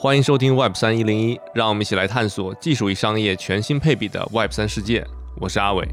欢迎收听 Web 三一零一，让我们一起来探索技术与商业全新配比的 Web 三世界。我是阿伟。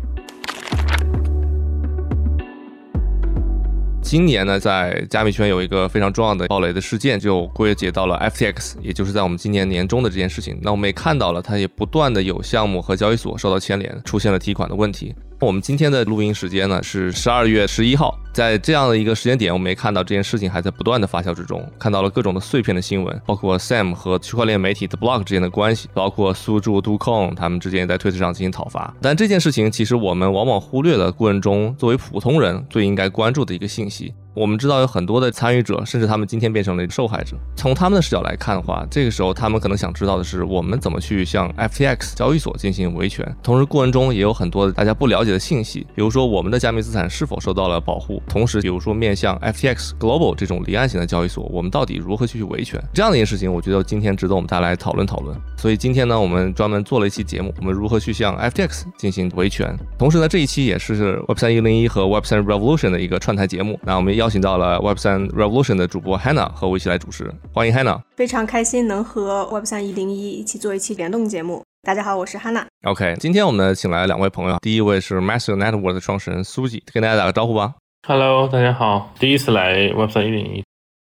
今年呢，在加密圈有一个非常重要的暴雷的事件，就归结到了 FTX，也就是在我们今年年中的这件事情。那我们也看到了，它也不断的有项目和交易所受到牵连，出现了提款的问题。我们今天的录音时间呢是十二月十一号，在这样的一个时间点，我们也看到这件事情还在不断的发酵之中，看到了各种的碎片的新闻，包括 Sam 和区块链媒体的 Block 之间的关系，包括苏柱、杜控他们之间在推特上进行讨伐。但这件事情其实我们往往忽略了过程中作为普通人最应该关注的一个信息。我们知道有很多的参与者，甚至他们今天变成了受害者。从他们的视角来看的话，这个时候他们可能想知道的是，我们怎么去向 FTX 交易所进行维权。同时，过程中也有很多大家不了解的信息，比如说我们的加密资产是否受到了保护。同时，比如说面向 FTX Global 这种离岸型的交易所，我们到底如何去维权？这样的一件事情，我觉得今天值得我们大家来讨论讨论。所以今天呢，我们专门做了一期节目，我们如何去向 FTX 进行维权。同时呢，这一期也是 Web 三一零一和 Web 三 Revolution 的一个串台节目。那我们要邀请到了 Web 三 Revolution 的主播 Hannah 和我一起来主持，欢迎 Hannah。非常开心能和 Web 三一零一一起做一期联动节目。大家好，我是 Hannah。OK，今天我们请来了两位朋友，第一位是 Master Network 的创始人苏吉，跟大家打个招呼吧。Hello，大家好，第一次来 Web 三一零一。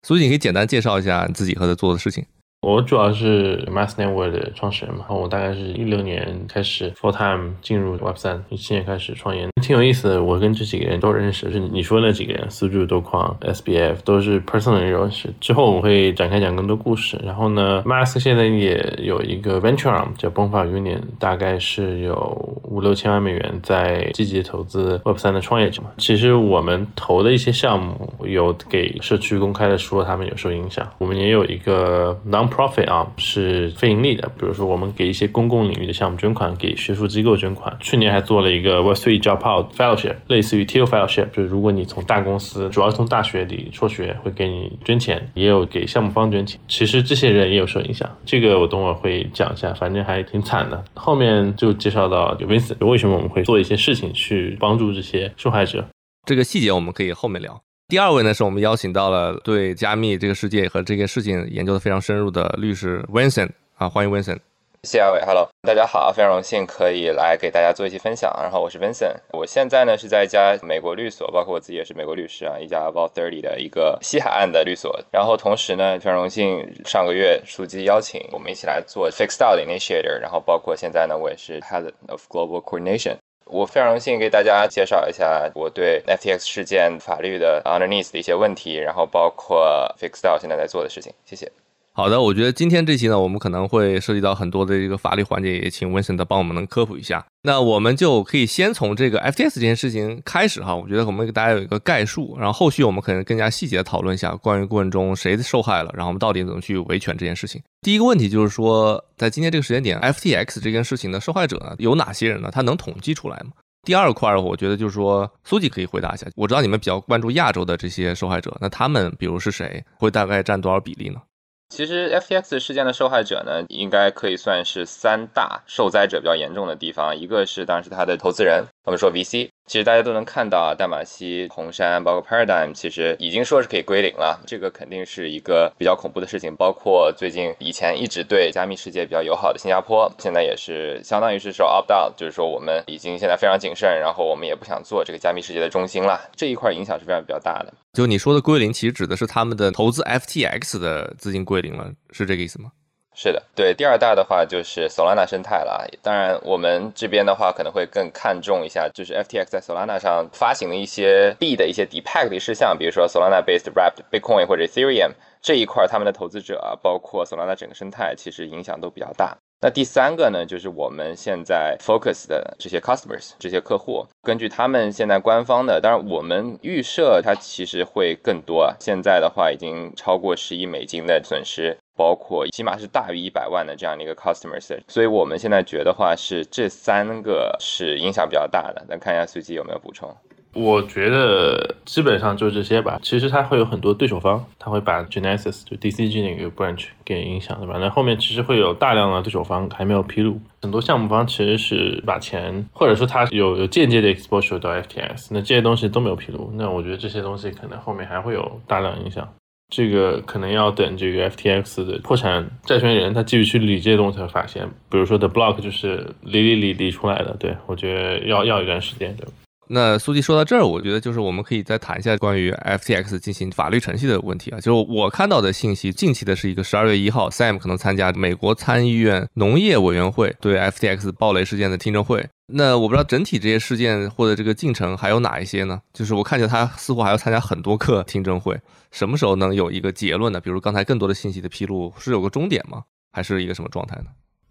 苏吉，可以简单介绍一下你自己和他做的事情。我主要是 Mass Network 的创始人嘛，然后我大概是一六年开始 full time 进入 Web 三，一七年开始创业，挺有意思的。我跟这几个人都认识，是你说那几个人，苏柱、多矿、SBF 都是 personal 认识。之后我会展开讲更多故事。然后呢，Mass 现在也有一个 venture arm 叫崩法 Union，大概是有五六千万美元在积极投资 Web 三的创业者嘛。其实我们投的一些项目有给社区公开的说他们有受影响，我们也有一个 non profit 啊，是非盈利的。比如说，我们给一些公共领域的项目捐款，给学术机构捐款。去年还做了一个 Web3 Dropout Fellowship，类似于 TIL Fellowship，就是如果你从大公司，主要是从大学里辍学，会给你捐钱，也有给项目方捐钱。其实这些人也有受影响，这个我等会儿会讲一下，反正还挺惨的。后面就介绍到 v i n c e 为什么我们会做一些事情去帮助这些受害者。这个细节我们可以后面聊。第二位呢，是我们邀请到了对加密这个世界和这件事情研究的非常深入的律师 Vincent 啊，欢迎 Vincent。谢谢阿伟，Hello，大家好，非常荣幸可以来给大家做一期分享。然后我是 Vincent，我现在呢是在一家美国律所，包括我自己也是美国律师啊，一家 About Thirty 的一个西海岸的律所。然后同时呢，非常荣幸上个月书记邀请我们一起来做 Fixed Out 的 Initiator，然后包括现在呢，我也是 Head of Global Coordination。我非常荣幸给大家介绍一下我对 FTX 事件法律的 underneath 的一些问题，然后包括 Fixedo 现在在做的事情。谢谢。好的，我觉得今天这期呢，我们可能会涉及到很多的这个法律环节，也请 Vincent 帮我们能科普一下。那我们就可以先从这个 FTX 这件事情开始哈，我觉得我们给大家有一个概述，然后后续我们可能更加细节的讨论一下关于过程中谁受害了，然后我们到底怎么去维权这件事情。第一个问题就是说，在今天这个时间点，FTX 这件事情的受害者呢有哪些人呢？他能统计出来吗？第二块，我觉得就是说，苏吉可以回答一下。我知道你们比较关注亚洲的这些受害者，那他们比如是谁，会大概占多少比例呢？其实 FTX 事件的受害者呢，应该可以算是三大受灾者比较严重的地方。一个是当时他的投资人，我们说 VC，其实大家都能看到啊，淡马锡、红杉，包括 Paradigm，其实已经说是可以归零了。这个肯定是一个比较恐怖的事情。包括最近以前一直对加密世界比较友好的新加坡，现在也是相当于是说 opt out，就是说我们已经现在非常谨慎，然后我们也不想做这个加密世界的中心了。这一块影响是非常比较大的。就你说的归零，其实指的是他们的投资 FTX 的资金归零了，是这个意思吗？是的，对。第二大的话就是 Solana 生态了。当然，我们这边的话可能会更看重一下，就是 FTX 在 Solana 上发行的一些币的一些 depack 的事项，比如说 Solana based wrapped Bitcoin 或者 Ethereum 这一块，他们的投资者，包括 Solana 整个生态，其实影响都比较大。那第三个呢，就是我们现在 focus 的这些 customers 这些客户，根据他们现在官方的，当然我们预设它其实会更多啊。现在的话已经超过十亿美金的损失，包括起码是大于一百万的这样的一个 customers，所以我们现在觉得话是这三个是影响比较大的。咱看一下随机有没有补充。我觉得基本上就这些吧。其实它会有很多对手方，它会把 Genesis 就 DCG 那个 branch 给影响，对吧？那后面其实会有大量的对手方还没有披露，很多项目方其实是把钱，或者说他有有间接的 exposure 到 FTX，那这些东西都没有披露。那我觉得这些东西可能后面还会有大量影响。这个可能要等这个 FTX 的破产债权人他继续去理这些东西才发现，比如说 The Block 就是理理理理出来的，对我觉得要要一段时间的。那苏季说到这儿，我觉得就是我们可以再谈一下关于 FTX 进行法律程序的问题啊。就是我看到的信息，近期的是一个十二月一号，Sam 可能参加美国参议院农业委员会对 FTX 暴雷事件的听证会。那我不知道整体这些事件或者这个进程还有哪一些呢？就是我看见他似乎还要参加很多个听证会，什么时候能有一个结论呢？比如刚才更多的信息的披露是有个终点吗？还是一个什么状态呢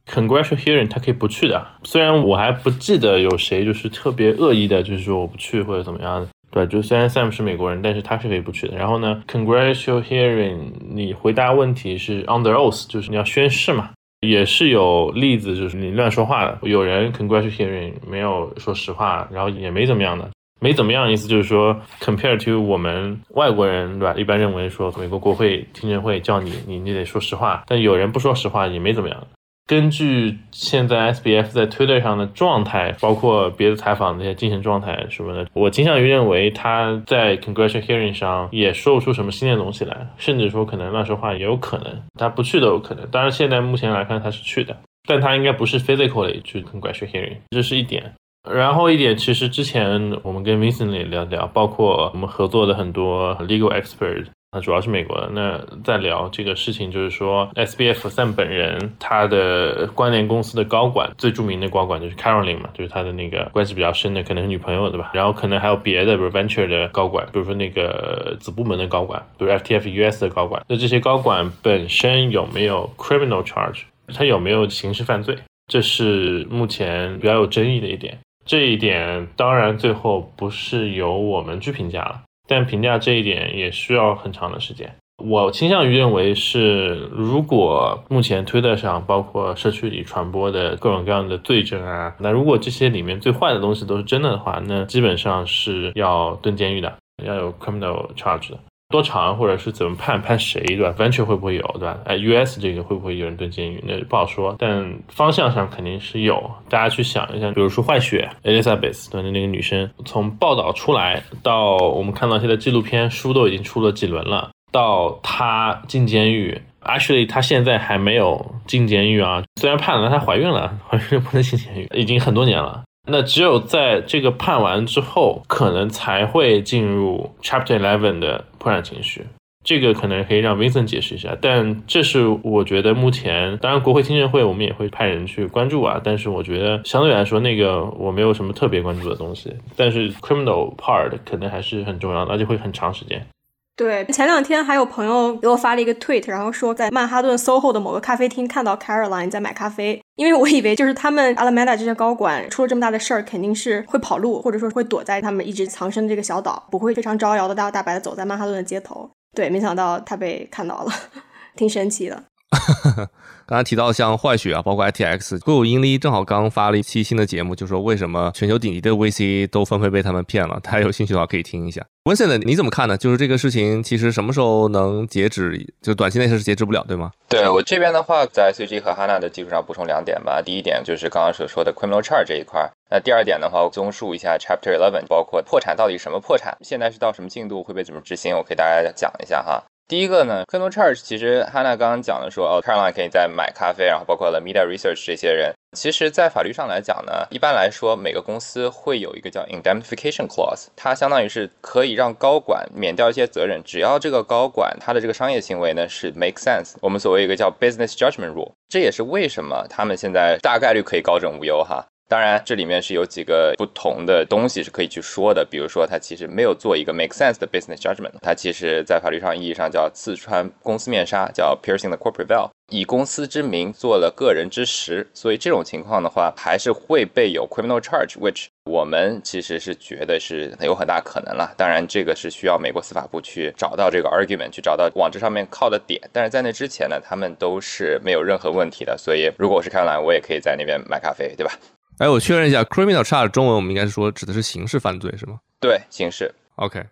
？Congressional hearing 他可以不去的，虽然我还不记得有谁就是特别恶意的，就是说我不去或者怎么样的。对，就虽然 Sam 是美国人，但是他是可以不去的。然后呢，Congressional hearing 你回答问题是 under oath，就是你要宣誓嘛，也是有例子，就是你乱说话的。有人 Congressional hearing 没有说实话，然后也没怎么样的，没怎么样意思就是说 compare to 我们外国人对吧？一般认为说美国国会听证会叫你，你你得说实话，但有人不说实话也没怎么样。根据现在 SBF 在 Twitter 上的状态，包括别的采访那些精神状态什么的，我倾向于认为他在 Congressional hearing 上也说不出什么新的东西来，甚至说可能乱说话也有可能，他不去都有可能。当然，现在目前来看他是去的，但他应该不是 physically 去 Congressional hearing，这是一点。然后一点，其实之前我们跟 Vincent 也聊聊，包括我们合作的很多 legal expert。那主要是美国的。那在聊这个事情，就是说，SBF Sam 本人，他的关联公司的高管，最著名的高管就是 Caroline 嘛，就是他的那个关系比较深的，可能是女朋友，对吧？然后可能还有别的，比如 Venture 的高管，比如说那个子部门的高管，比如 FTF US 的高管。那这些高管本身有没有 criminal charge？他有没有刑事犯罪？这是目前比较有争议的一点。这一点当然最后不是由我们去评价了。但评价这一点也需要很长的时间。我倾向于认为是，如果目前推特上包括社区里传播的各种各样的罪证啊，那如果这些里面最坏的东西都是真的的话，那基本上是要蹲监狱的，要有 criminal charge 的。多长，或者是怎么判判谁，对吧？Venture 会不会有，对吧？哎，US 这个会不会有人蹲监狱？那不好说，但方向上肯定是有。大家去想一下，比如说坏血 Elizabeth 的那个女生，从报道出来到我们看到现在纪录片书都已经出了几轮了，到她进监狱，Actually 她现在还没有进监狱啊，虽然判了，但她怀孕了，怀孕不能进监狱，已经很多年了。那只有在这个判完之后，可能才会进入 Chapter Eleven 的破产程序。这个可能可以让 Vincent 解释一下，但这是我觉得目前，当然国会听证会我们也会派人去关注啊。但是我觉得相对来说，那个我没有什么特别关注的东西。但是 Criminal Part 可能还是很重要的，而且会很长时间。对，前两天还有朋友给我发了一个 tweet，然后说在曼哈顿 SoHo 的某个咖啡厅看到 Caroline 在买咖啡，因为我以为就是他们 Alameda 这些高管出了这么大的事儿，肯定是会跑路，或者说会躲在他们一直藏身的这个小岛，不会非常招摇的大摇大摆的走在曼哈顿的街头。对，没想到他被看到了，挺神奇的。刚才提到像坏血啊，包括 ITX，硅谷英利正好刚发了一期新的节目，就说为什么全球顶级的 VC 都纷纷被他们骗了。大家有兴趣的话可以听一下。Vincent，你怎么看呢？就是这个事情其实什么时候能截止？就短期内是截止不了，对吗？对我这边的话，在 CG 和 Hana 的基础上补充两点吧。第一点就是刚刚所说的 criminal charge 这一块。那第二点的话，综述一下 Chapter Eleven，包括破产到底什么破产，现在是到什么进度，会被怎么执行，我给大家讲一下哈。第一个呢，criminal charge，其实哈娜刚刚讲的说，哦，Caroline 可以在买咖啡，然后包括了 Media Research 这些人，其实，在法律上来讲呢，一般来说，每个公司会有一个叫 indemnification clause，它相当于是可以让高管免掉一些责任，只要这个高管他的这个商业行为呢是 make sense，我们所谓一个叫 business judgment rule，这也是为什么他们现在大概率可以高枕无忧哈。当然，这里面是有几个不同的东西是可以去说的，比如说他其实没有做一个 make sense 的 business judgment，他其实在法律上意义上叫刺穿公司面纱，叫 piercing the corporate veil，以公司之名做了个人之实，所以这种情况的话，还是会被有 criminal charge，which 我们其实是觉得是有很大可能了。当然，这个是需要美国司法部去找到这个 argument，去找到往这上面靠的点。但是在那之前呢，他们都是没有任何问题的。所以，如果我是开兰，我也可以在那边买咖啡，对吧？哎，我确认一下，criminal charge 中文我们应该是说指的是刑事犯罪是吗？对，刑事。OK，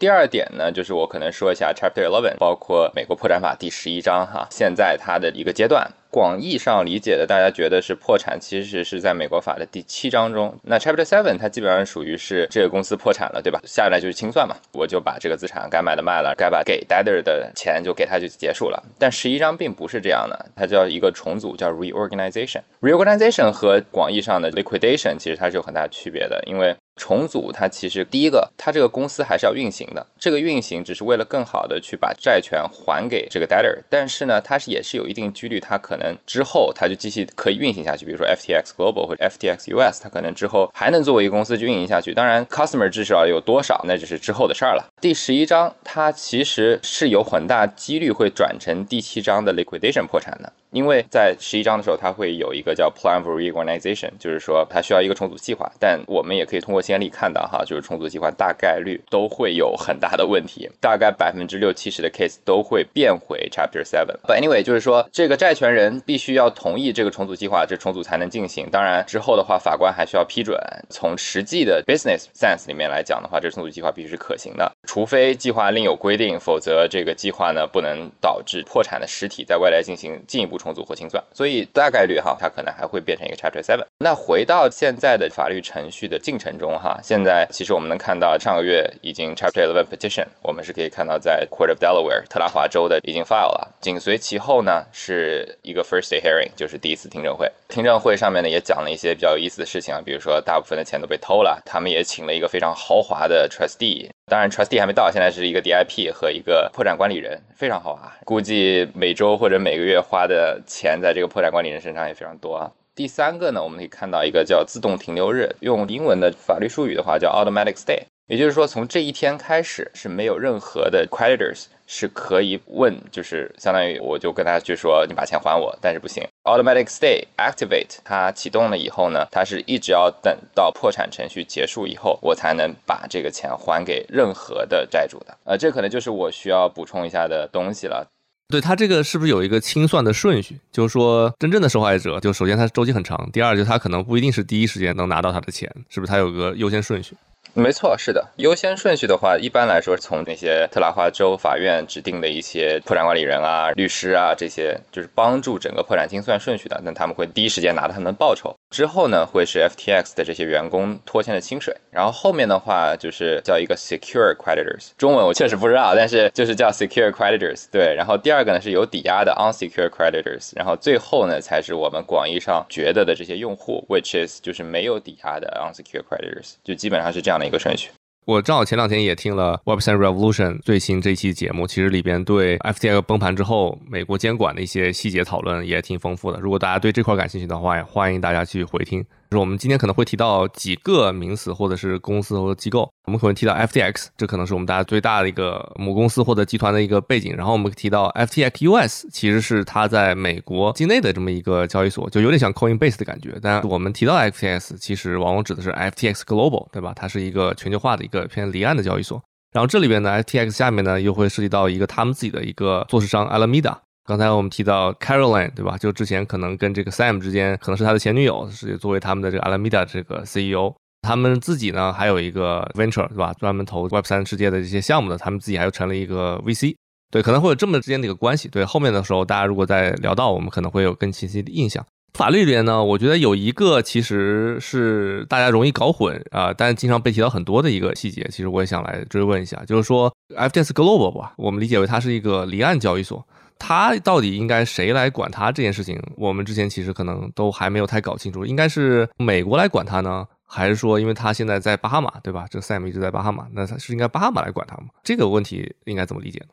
第二点呢，就是我可能说一下 Chapter Eleven，包括美国破产法第十一章哈，现在它的一个阶段。广义上理解的，大家觉得是破产，其实是在美国法的第七章中。那 Chapter Seven 它基本上属于是这个公司破产了，对吧？下来就是清算嘛，我就把这个资产该卖的卖了，该把给 debtor 的钱就给他就结束了。但十一章并不是这样的，它叫一个重组，叫 reorganization。reorganization 和广义上的 liquidation 其实它是有很大区别的，因为重组它其实第一个，它这个公司还是要运行的，这个运行只是为了更好的去把债权还给这个 debtor，但是呢，它是也是有一定几率，它可能之后它就继续可以运行下去，比如说 FTX Global 或者 FTX US，它可能之后还能作为一个公司去运营下去。当然，customer 至少有多少，那就是之后的事儿了。第十一章它其实是有很大几率会转成第七章的 liquidation 破产的。因为在十一章的时候，它会有一个叫 Plan for Reorganization，就是说它需要一个重组计划。但我们也可以通过先例看到，哈，就是重组计划大概率都会有很大的问题，大概百分之六七十的 case 都会变回 Chapter Seven。But anyway，就是说这个债权人必须要同意这个重组计划，这重组才能进行。当然之后的话，法官还需要批准。从实际的 business sense 里面来讲的话，这重组计划必须是可行的，除非计划另有规定，否则这个计划呢不能导致破产的实体在未来进行进一步。重组或清算，所以大概率哈，它可能还会变成一个 Chapter Seven。那回到现在的法律程序的进程中哈，现在其实我们能看到上个月已经 Chapter Eleven Petition，我们是可以看到在 Court of Delaware 特拉华州的已经 file 了。紧随其后呢是一个 First Day Hearing，就是第一次听证会。听证会上面呢也讲了一些比较有意思的事情啊，比如说大部分的钱都被偷了，他们也请了一个非常豪华的 Trustee。当然，trustee 还没到，现在是一个 DIP 和一个破产管理人，非常好啊。估计每周或者每个月花的钱在这个破产管理人身上也非常多啊。第三个呢，我们可以看到一个叫自动停留日，用英文的法律术语的话叫 automatic stay，也就是说从这一天开始是没有任何的 creditors。是可以问，就是相当于我就跟他去说，你把钱还我，但是不行。Automatic stay activate 它启动了以后呢，它是一直要等到破产程序结束以后，我才能把这个钱还给任何的债主的。呃，这可能就是我需要补充一下的东西了。对他这个是不是有一个清算的顺序？就是说，真正的受害者，就首先他周期很长，第二就他可能不一定是第一时间能拿到他的钱，是不是？他有个优先顺序。没错，是的。优先顺序的话，一般来说，从那些特拉华州法院指定的一些破产管理人啊、律师啊，这些就是帮助整个破产清算顺序的，那他们会第一时间拿到他们的报酬。之后呢，会是 FTX 的这些员工拖欠的薪水。然后后面的话，就是叫一个 secure creditors，中文我确实不知道，但是就是叫 secure creditors。对。然后第二个呢，是有抵押的 unsecure creditors。然后最后呢，才是我们广义上觉得的这些用户，which is 就是没有抵押的 unsecure creditors，就基本上是这样的。一个顺序，我正好前两天也听了 Web3 Revolution 最新这期节目，其实里边对 FTX 崩盘之后美国监管的一些细节讨论也挺丰富的。如果大家对这块感兴趣的话，也欢迎大家去回听。就是我们今天可能会提到几个名词，或者是公司或者机构。我们可能提到 FTX，这可能是我们大家最大的一个母公司或者集团的一个背景。然后我们提到 FTX US，其实是它在美国境内的这么一个交易所，就有点像 Coinbase 的感觉。但我们提到 FTX，其实往往指的是 FTX Global，对吧？它是一个全球化的一个偏离岸的交易所。然后这里边呢，FTX 下面呢又会涉及到一个他们自己的一个做市商 Alameda。刚才我们提到 Caroline，对吧？就之前可能跟这个 Sam 之间，可能是他的前女友，是作为他们的这个 Alameda 这个 CEO。他们自己呢，还有一个 venture，对吧？专门投 Web 三世界的这些项目的。他们自己还又成了一个 VC，对，可能会有这么之间的一个关系。对，后面的时候大家如果再聊到，我们可能会有更清晰的印象。法律里边呢，我觉得有一个其实是大家容易搞混啊，但是经常被提到很多的一个细节，其实我也想来追问一下，就是说 FTS Global 吧，我们理解为它是一个离岸交易所。他到底应该谁来管他这件事情？我们之前其实可能都还没有太搞清楚，应该是美国来管他呢，还是说因为他现在在巴哈马，对吧？这 Sam 一直在巴哈马，那他是应该巴哈马来管他吗？这个问题应该怎么理解呢？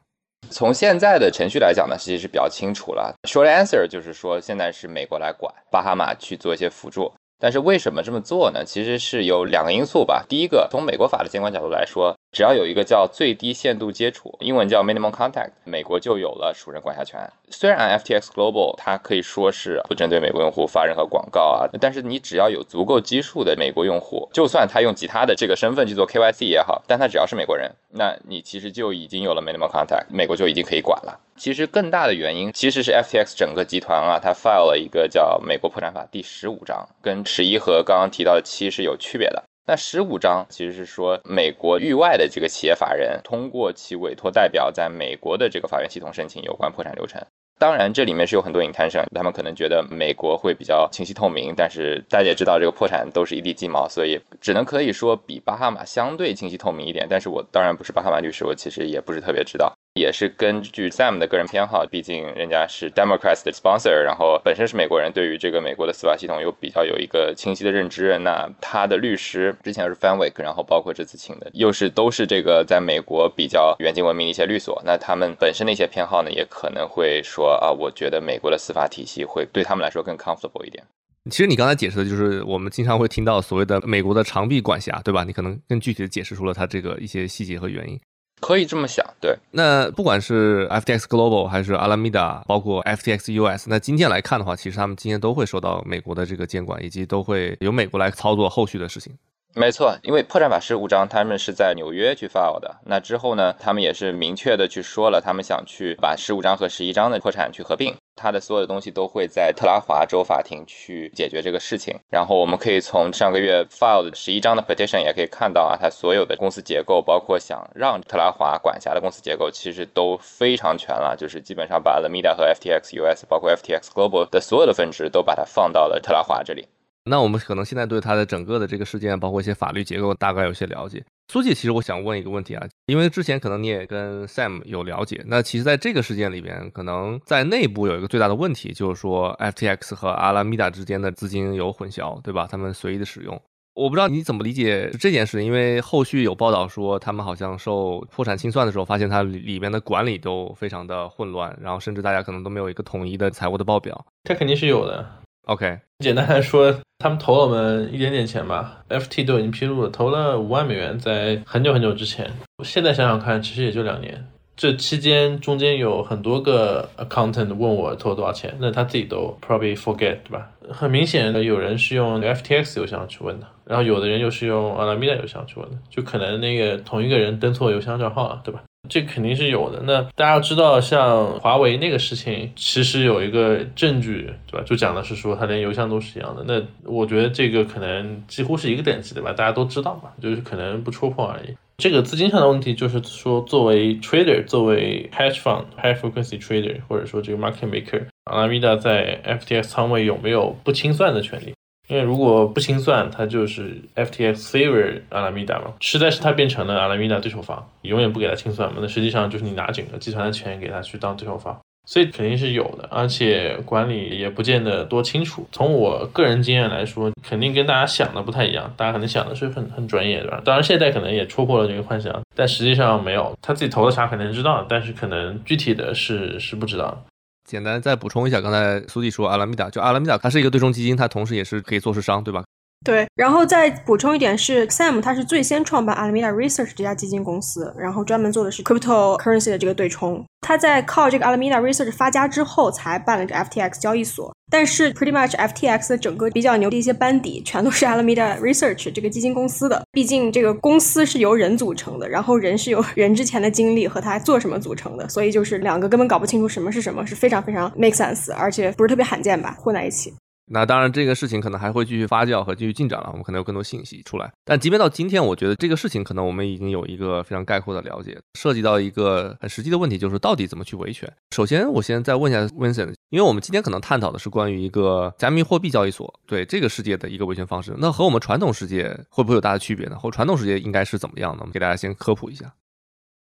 从现在的程序来讲呢，其实是比较清楚了。Short answer 就是说现在是美国来管，巴哈马去做一些辅助。但是为什么这么做呢？其实是有两个因素吧。第一个，从美国法的监管角度来说。只要有一个叫最低限度接触，英文叫 minimum contact，美国就有了熟人管辖权。虽然 FTX Global 它可以说是不针对美国用户发任何广告啊，但是你只要有足够基数的美国用户，就算他用其他的这个身份去做 KYC 也好，但他只要是美国人，那你其实就已经有了 minimum contact，美国就已经可以管了。其实更大的原因其实是 FTX 整个集团啊，它 file 了一个叫美国破产法第十五章，跟十一和刚刚提到的七是有区别的。那十五章其实是说美国域外的这个企业法人通过其委托代表在美国的这个法院系统申请有关破产流程。当然，这里面是有很多 intention，他们可能觉得美国会比较清晰透明，但是大家也知道这个破产都是一地鸡毛，所以只能可以说比巴哈马相对清晰透明一点。但是我当然不是巴哈马律师，我其实也不是特别知道。也是根据 Sam 的个人偏好，毕竟人家是 Democrats 的 sponsor，然后本身是美国人，对于这个美国的司法系统又比较有一个清晰的认知。那他的律师之前是 Fanwick，然后包括这次请的，又是都是这个在美国比较远近闻名的一些律所。那他们本身的一些偏好呢，也可能会说啊，我觉得美国的司法体系会对他们来说更 comfortable 一点。其实你刚才解释的就是我们经常会听到所谓的美国的长臂管辖，对吧？你可能更具体的解释出了它这个一些细节和原因。可以这么想，对。那不管是 FTX Global 还是 Alameda，包括 FTX US，那今天来看的话，其实他们今天都会受到美国的这个监管，以及都会由美国来操作后续的事情。没错，因为破产法十五章他们是在纽约去 file 的，那之后呢，他们也是明确的去说了，他们想去把十五章和十一章的破产去合并，他的所有的东西都会在特拉华州法庭去解决这个事情。然后我们可以从上个月 file 的十一章的 petition 也可以看到啊，它所有的公司结构，包括想让特拉华管辖的公司结构，其实都非常全了，就是基本上把 Alameda 和 FTX US，包括 FTX Global 的所有的分支都把它放到了特拉华这里。那我们可能现在对它的整个的这个事件，包括一些法律结构，大概有些了解。苏姐，其实我想问一个问题啊，因为之前可能你也跟 Sam 有了解，那其实在这个事件里边，可能在内部有一个最大的问题，就是说 FTX 和阿拉米达之间的资金有混淆，对吧？他们随意的使用，我不知道你怎么理解这件事，因为后续有报道说，他们好像受破产清算的时候，发现它里面的管理都非常的混乱，然后甚至大家可能都没有一个统一的财务的报表。它肯定是有的。OK，简单来说，他们投了我们一点点钱吧，FT 都已经披露了，投了五万美元，在很久很久之前。现在想想看，其实也就两年，这期间中间有很多个 accountant 问我投了多少钱，那他自己都 probably forget，对吧？很明显的，有人是用 FTX 邮箱去问的，然后有的人又是用 Alameda 邮箱去问的，就可能那个同一个人登错邮箱账号了，对吧？这肯定是有的。那大家要知道，像华为那个事情，其实有一个证据，对吧？就讲的是说，它连邮箱都是一样的。那我觉得这个可能几乎是一个等级的吧，大家都知道嘛，就是可能不戳破而已。这个资金上的问题，就是说，作为 trader，作为 hedge fund high frequency trader，或者说这个 market maker，阿拉米达在 FTX 仓位有没有不清算的权利？因为如果不清算，它就是 FTX favor 阿拉米达嘛，实在是它变成了阿拉米达对手方，永远不给他清算嘛，那实际上就是你拿整个集团的钱给他去当对手方，所以肯定是有的，而且管理也不见得多清楚。从我个人经验来说，肯定跟大家想的不太一样，大家可能想的是很很专业，对吧？当然现在可能也戳破了这个幻想，但实际上没有，他自己投的啥可能知道，但是可能具体的是是不知道。简单再补充一下，刚才苏弟说阿拉米达，就阿拉米达，它是一个对冲基金，它同时也是可以做市商，对吧？对，然后再补充一点是，Sam 他是最先创办 Alameda Research 这家基金公司，然后专门做的是 cryptocurrency 的这个对冲。他在靠这个 Alameda Research 发家之后，才办了这个 FTX 交易所。但是 pretty much FTX 的整个比较牛的一些班底，全都是 Alameda Research 这个基金公司的。毕竟这个公司是由人组成的，然后人是由 人之前的经历和他做什么组成的，所以就是两个根本搞不清楚什么是什么，是非常非常 make sense，而且不是特别罕见吧，混在一起。那当然，这个事情可能还会继续发酵和继续进展了，我们可能有更多信息出来。但即便到今天，我觉得这个事情可能我们已经有一个非常概括的了解。涉及到一个很实际的问题，就是到底怎么去维权。首先，我先再问一下 Vincent，因为我们今天可能探讨的是关于一个加密货币交易所对这个世界的一个维权方式。那和我们传统世界会不会有大的区别呢？或传统世界应该是怎么样的？我们给大家先科普一下。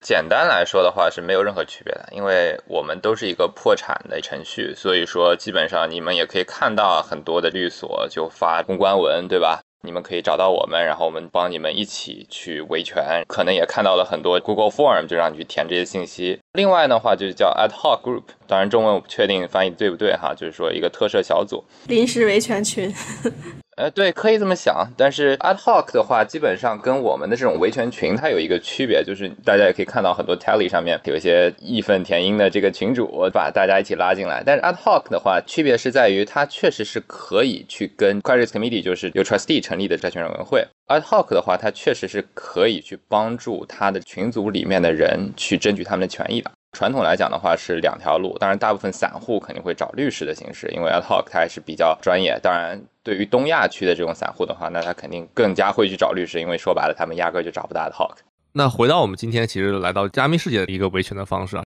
简单来说的话是没有任何区别的，因为我们都是一个破产的程序，所以说基本上你们也可以看到很多的律所就发公关文，对吧？你们可以找到我们，然后我们帮你们一起去维权。可能也看到了很多 Google Form，就让你去填这些信息。另外的话就是叫 Ad Hoc Group，当然中文我不确定翻译对不对哈，就是说一个特设小组、临时维权群。呃，对，可以这么想。但是 ad hoc 的话，基本上跟我们的这种维权群它有一个区别，就是大家也可以看到很多 Tally 上面有一些义愤填膺的这个群主，把大家一起拉进来。但是 ad hoc 的话，区别是在于它确实是可以去跟 credit committee，就是由 trustee 成立的债权人委员会。ad hoc 的话，它确实是可以去帮助他的群组里面的人去争取他们的权益的。传统来讲的话是两条路，当然大部分散户肯定会找律师的形式，因为 ad hoc 它还是比较专业。当然，对于东亚区的这种散户的话，那他肯定更加会去找律师，因为说白了，他们压根就找不到 ad hoc。那回到我们今天其实来到加密世界的一个维权的方式啊。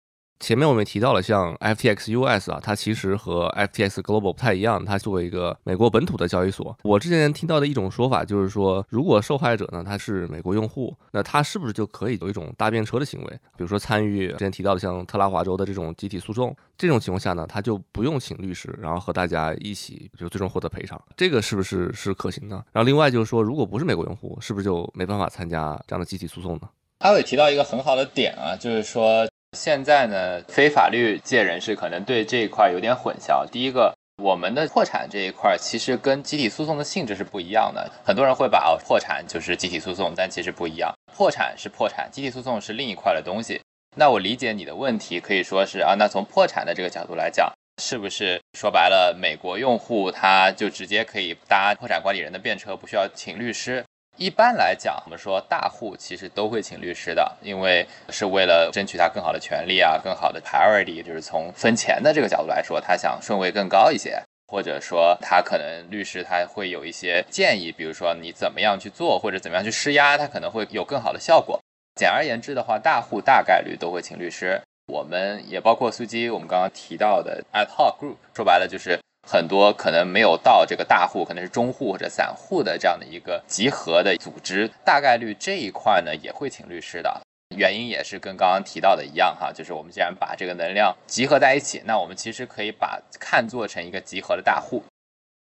前面我们提到了，像 FTX US 啊，它其实和 FTX Global 不太一样，它作为一个美国本土的交易所。我之前听到的一种说法就是说，如果受害者呢他是美国用户，那他是不是就可以有一种搭便车的行为？比如说参与之前提到的像特拉华州的这种集体诉讼，这种情况下呢，他就不用请律师，然后和大家一起就最终获得赔偿，这个是不是是可行的？然后另外就是说，如果不是美国用户，是不是就没办法参加这样的集体诉讼呢？阿伟提到一个很好的点啊，就是说。现在呢，非法律界人士可能对这一块有点混淆。第一个，我们的破产这一块其实跟集体诉讼的性质是不一样的。很多人会把哦，破产就是集体诉讼，但其实不一样。破产是破产，集体诉讼是另一块的东西。那我理解你的问题，可以说是啊，那从破产的这个角度来讲，是不是说白了，美国用户他就直接可以搭破产管理人的便车，不需要请律师？一般来讲，我们说大户其实都会请律师的，因为是为了争取他更好的权利啊，更好的 priority，就是从分钱的这个角度来说，他想顺位更高一些，或者说他可能律师他会有一些建议，比如说你怎么样去做，或者怎么样去施压，他可能会有更好的效果。简而言之的话，大户大概率都会请律师，我们也包括苏基，我们刚刚提到的 ad hoc group，说白了就是。很多可能没有到这个大户，可能是中户或者散户的这样的一个集合的组织，大概率这一块呢也会请律师的。原因也是跟刚刚提到的一样哈，就是我们既然把这个能量集合在一起，那我们其实可以把看作成一个集合的大户。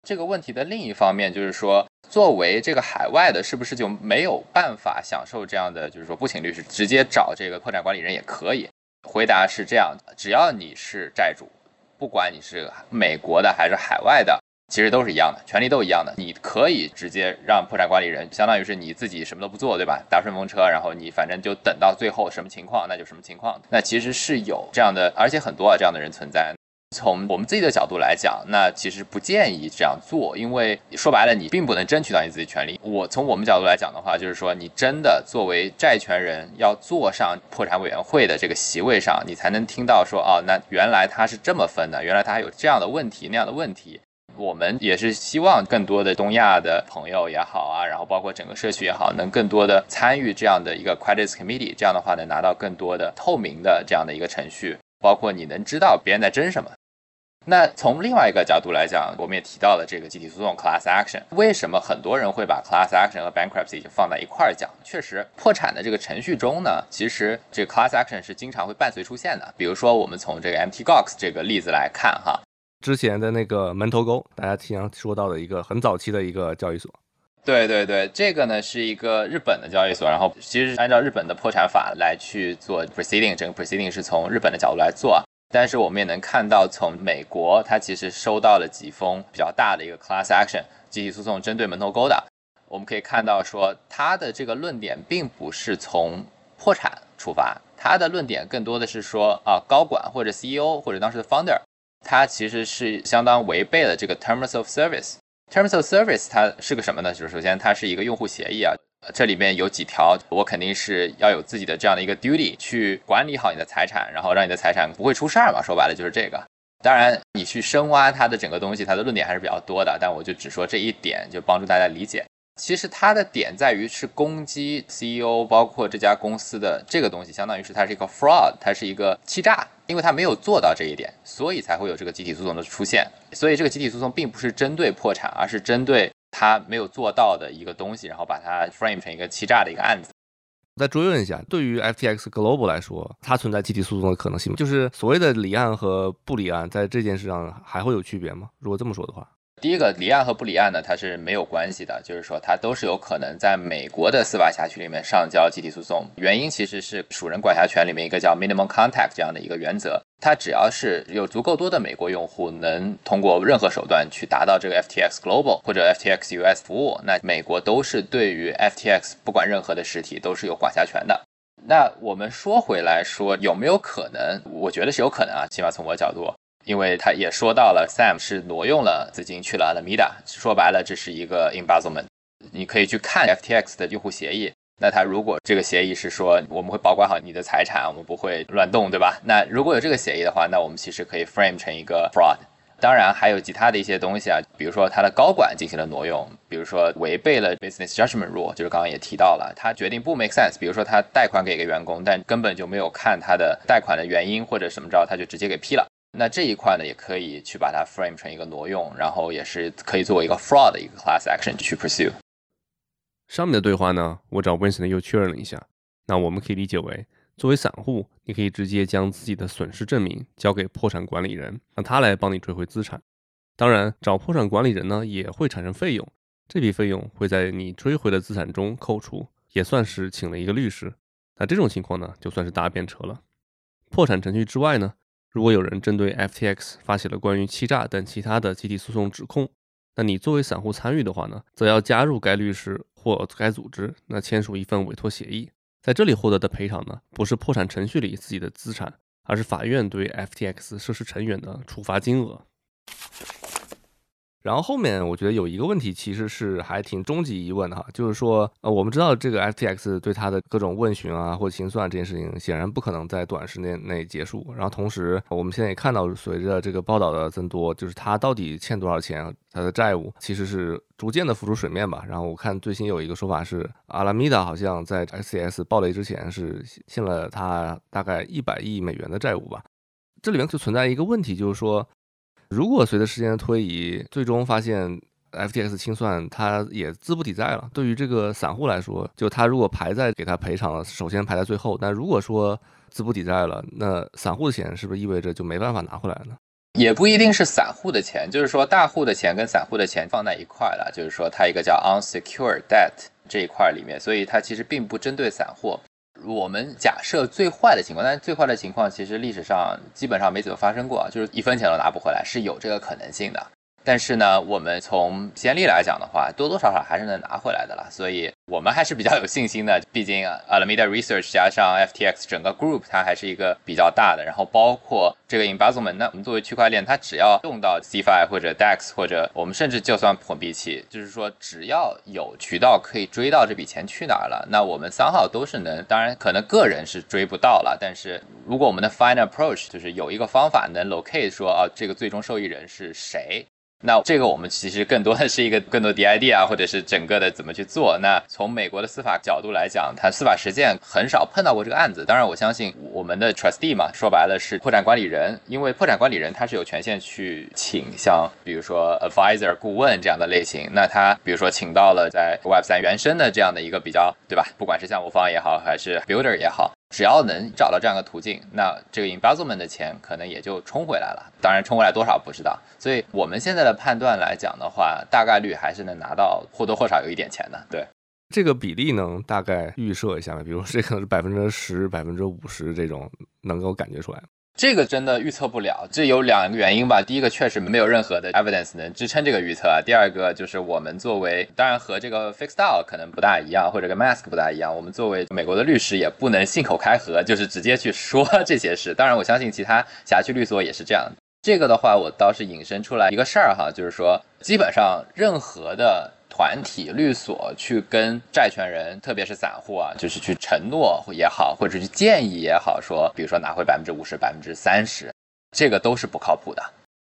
这个问题的另一方面就是说，作为这个海外的，是不是就没有办法享受这样的，就是说不请律师，直接找这个破产管理人也可以？回答是这样的：只要你是债主。不管你是美国的还是海外的，其实都是一样的，权利都一样的。你可以直接让破产管理人，相当于是你自己什么都不做，对吧？搭顺风车，然后你反正就等到最后什么情况，那就什么情况。那其实是有这样的，而且很多啊这样的人存在。从我们自己的角度来讲，那其实不建议这样做，因为说白了，你并不能争取到你自己权利。我从我们角度来讲的话，就是说，你真的作为债权人要坐上破产委员会的这个席位上，你才能听到说，哦，那原来他是这么分的，原来他还有这样的问题那样的问题。我们也是希望更多的东亚的朋友也好啊，然后包括整个社区也好，能更多的参与这样的一个 credits committee，这样的话能拿到更多的透明的这样的一个程序。包括你能知道别人在争什么。那从另外一个角度来讲，我们也提到了这个集体诉讼 （class action）。为什么很多人会把 class action 和 bankruptcy 放在一块儿讲？确实，破产的这个程序中呢，其实这个 class action 是经常会伴随出现的。比如说，我们从这个 MT Gox 这个例子来看，哈，之前的那个门头沟，大家经常说到的一个很早期的一个交易所。对对对，这个呢是一个日本的交易所，然后其实是按照日本的破产法来去做 proceeding，整个 proceeding 是从日本的角度来做。但是我们也能看到，从美国它其实收到了几封比较大的一个 class action 集体诉讼，针对门头沟的。我们可以看到说，它的这个论点并不是从破产出发，它的论点更多的是说啊，高管或者 CEO 或者当时的 founder，他其实是相当违背了这个 terms of service。Terms of Service 它是个什么呢？就是首先它是一个用户协议啊，这里面有几条，我肯定是要有自己的这样的一个 duty 去管理好你的财产，然后让你的财产不会出事儿嘛。说白了就是这个。当然你去深挖它的整个东西，它的论点还是比较多的，但我就只说这一点，就帮助大家理解。其实它的点在于是攻击 CEO，包括这家公司的这个东西，相当于是它是一个 fraud，它是一个欺诈，因为它没有做到这一点，所以才会有这个集体诉讼的出现。所以这个集体诉讼并不是针对破产，而是针对他没有做到的一个东西，然后把它 frame 成一个欺诈的一个案子。再追问一下，对于 FTX Global 来说，它存在集体诉讼的可能性吗？就是所谓的离岸和不离岸，在这件事上还会有区别吗？如果这么说的话。第一个离岸和不离岸呢，它是没有关系的，就是说它都是有可能在美国的司法辖区里面上交集体诉讼。原因其实是属人管辖权里面一个叫 minimum contact 这样的一个原则，它只要是有足够多的美国用户能通过任何手段去达到这个 FTX Global 或者 FTX US 服务，那美国都是对于 FTX 不管任何的实体都是有管辖权的。那我们说回来说有没有可能？我觉得是有可能啊，起码从我角度。因为他也说到了，Sam 是挪用了资金去了 Alameda，说白了这是一个 embezzlement。你可以去看 FTX 的用户协议，那他如果这个协议是说我们会保管好你的财产，我们不会乱动，对吧？那如果有这个协议的话，那我们其实可以 frame 成一个 fraud。当然还有其他的一些东西啊，比如说他的高管进行了挪用，比如说违背了 business judgment rule，就是刚刚也提到了，他决定不 make sense。比如说他贷款给一个员工，但根本就没有看他的贷款的原因或者什么着，他就直接给批了。那这一块呢，也可以去把它 frame 成一个挪用，然后也是可以作为一个 fraud 的一个 class action 去 pursue。上面的对话呢，我找 Winston 又确认了一下。那我们可以理解为，作为散户，你可以直接将自己的损失证明交给破产管理人，让他来帮你追回资产。当然，找破产管理人呢，也会产生费用，这笔费用会在你追回的资产中扣除，也算是请了一个律师。那这种情况呢，就算是搭便车了。破产程序之外呢，如果有人针对 FTX 发起了关于欺诈等其他的集体诉讼指控，那你作为散户参与的话呢，则要加入该律师或该组织，那签署一份委托协议。在这里获得的赔偿呢，不是破产程序里自己的资产，而是法院对 FTX 涉事成员的处罚金额。然后后面我觉得有一个问题，其实是还挺终极疑问的哈，就是说，呃，我们知道这个 FTX 对他的各种问询啊或者清算这件事情，显然不可能在短时间内结束。然后同时，我们现在也看到，随着这个报道的增多，就是他到底欠多少钱，他的债务其实是逐渐的浮出水面吧。然后我看最新有一个说法是，阿拉米达好像在 FTX 暴雷之前是欠了他大概一百亿美元的债务吧。这里面就存在一个问题，就是说。如果随着时间的推移，最终发现 FTX 清算它也资不抵债了，对于这个散户来说，就他如果排在给他赔偿了，首先排在最后。但如果说资不抵债了，那散户的钱是不是意味着就没办法拿回来呢？也不一定是散户的钱，就是说大户的钱跟散户的钱放在一块了，就是说它一个叫 unsecured debt 这一块里面，所以它其实并不针对散户。我们假设最坏的情况，但是最坏的情况其实历史上基本上没怎么发生过，就是一分钱都拿不回来，是有这个可能性的。但是呢，我们从先例来讲的话，多多少少还是能拿回来的了，所以我们还是比较有信心的。毕竟 Alameda Research 加上 FTX 整个 group 它还是一个比较大的，然后包括这个 embezzlement，那我们作为区块链，它只要用到 CFI 或者 DEX 或者我们甚至就算混币器，就是说只要有渠道可以追到这笔钱去哪儿了，那我们三号都是能。当然，可能个人是追不到了，但是如果我们的 final approach 就是有一个方法能 locate 说啊，这个最终受益人是谁。那这个我们其实更多的是一个更多 DID 啊，或者是整个的怎么去做。那从美国的司法角度来讲，它司法实践很少碰到过这个案子。当然，我相信我们的 Trustee 嘛，说白了是破产管理人，因为破产管理人他是有权限去请像比如说 Advisor 顾问这样的类型。那他比如说请到了在 Web 三原生的这样的一个比较，对吧？不管是项目方也好，还是 Builder 也好。只要能找到这样的途径，那这个 embezzlement 的钱可能也就冲回来了。当然，冲回来多少不知道。所以我们现在的判断来讲的话，大概率还是能拿到或多或少有一点钱的。对，这个比例能大概预设一下吗？比如这个是百分之十、百分之五十这种，能够感觉出来？这个真的预测不了，这有两个原因吧。第一个确实没有任何的 evidence 能支撑这个预测啊。第二个就是我们作为，当然和这个 fixed style 可能不大一样，或者跟 mask 不大一样。我们作为美国的律师也不能信口开河，就是直接去说这些事。当然，我相信其他辖区律所也是这样。这个的话，我倒是引申出来一个事儿哈，就是说基本上任何的。团体律所去跟债权人，特别是散户啊，就是去承诺也好，或者去建议也好，说，比如说拿回百分之五十、百分之三十，这个都是不靠谱的。